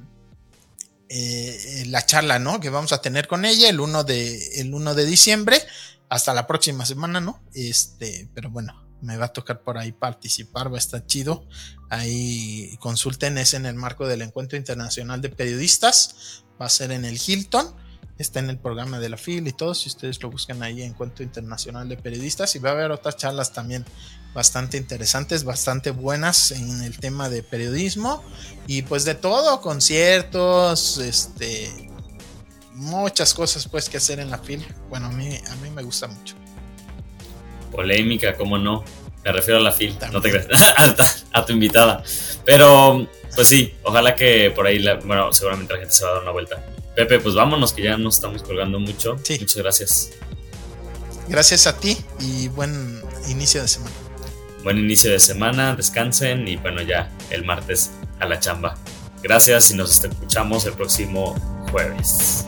eh, la charla, ¿no? Que vamos a tener con ella el 1 de, el 1 de diciembre, hasta la próxima semana, ¿no? Este, pero bueno, me va a tocar por ahí participar, va a estar chido. Ahí consulten, es en el marco del Encuentro Internacional de Periodistas, va a ser en el Hilton está en el programa de la FIL y todo, si ustedes lo buscan ahí, Encuentro Internacional de Periodistas, y va a haber otras charlas también bastante interesantes, bastante buenas en el tema de periodismo, y pues de todo, conciertos, este, muchas cosas pues que hacer en la FIL. Bueno, a mí, a mí me gusta mucho. Polémica, cómo no. Me refiero a la FIL, no te creas, a, tu invitada. Pero, pues sí, ojalá que por ahí, bueno, seguramente la gente se va a dar una vuelta. Pepe, pues vámonos que ya nos estamos colgando mucho. Muchas gracias. Gracias a ti y buen inicio de semana. Buen inicio de semana, descansen y bueno, ya el martes a la chamba. Gracias y nos escuchamos el próximo jueves.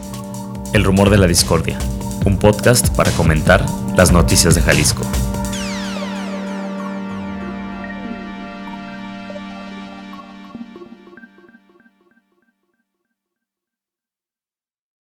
El rumor de la discordia, un podcast para comentar las noticias de Jalisco.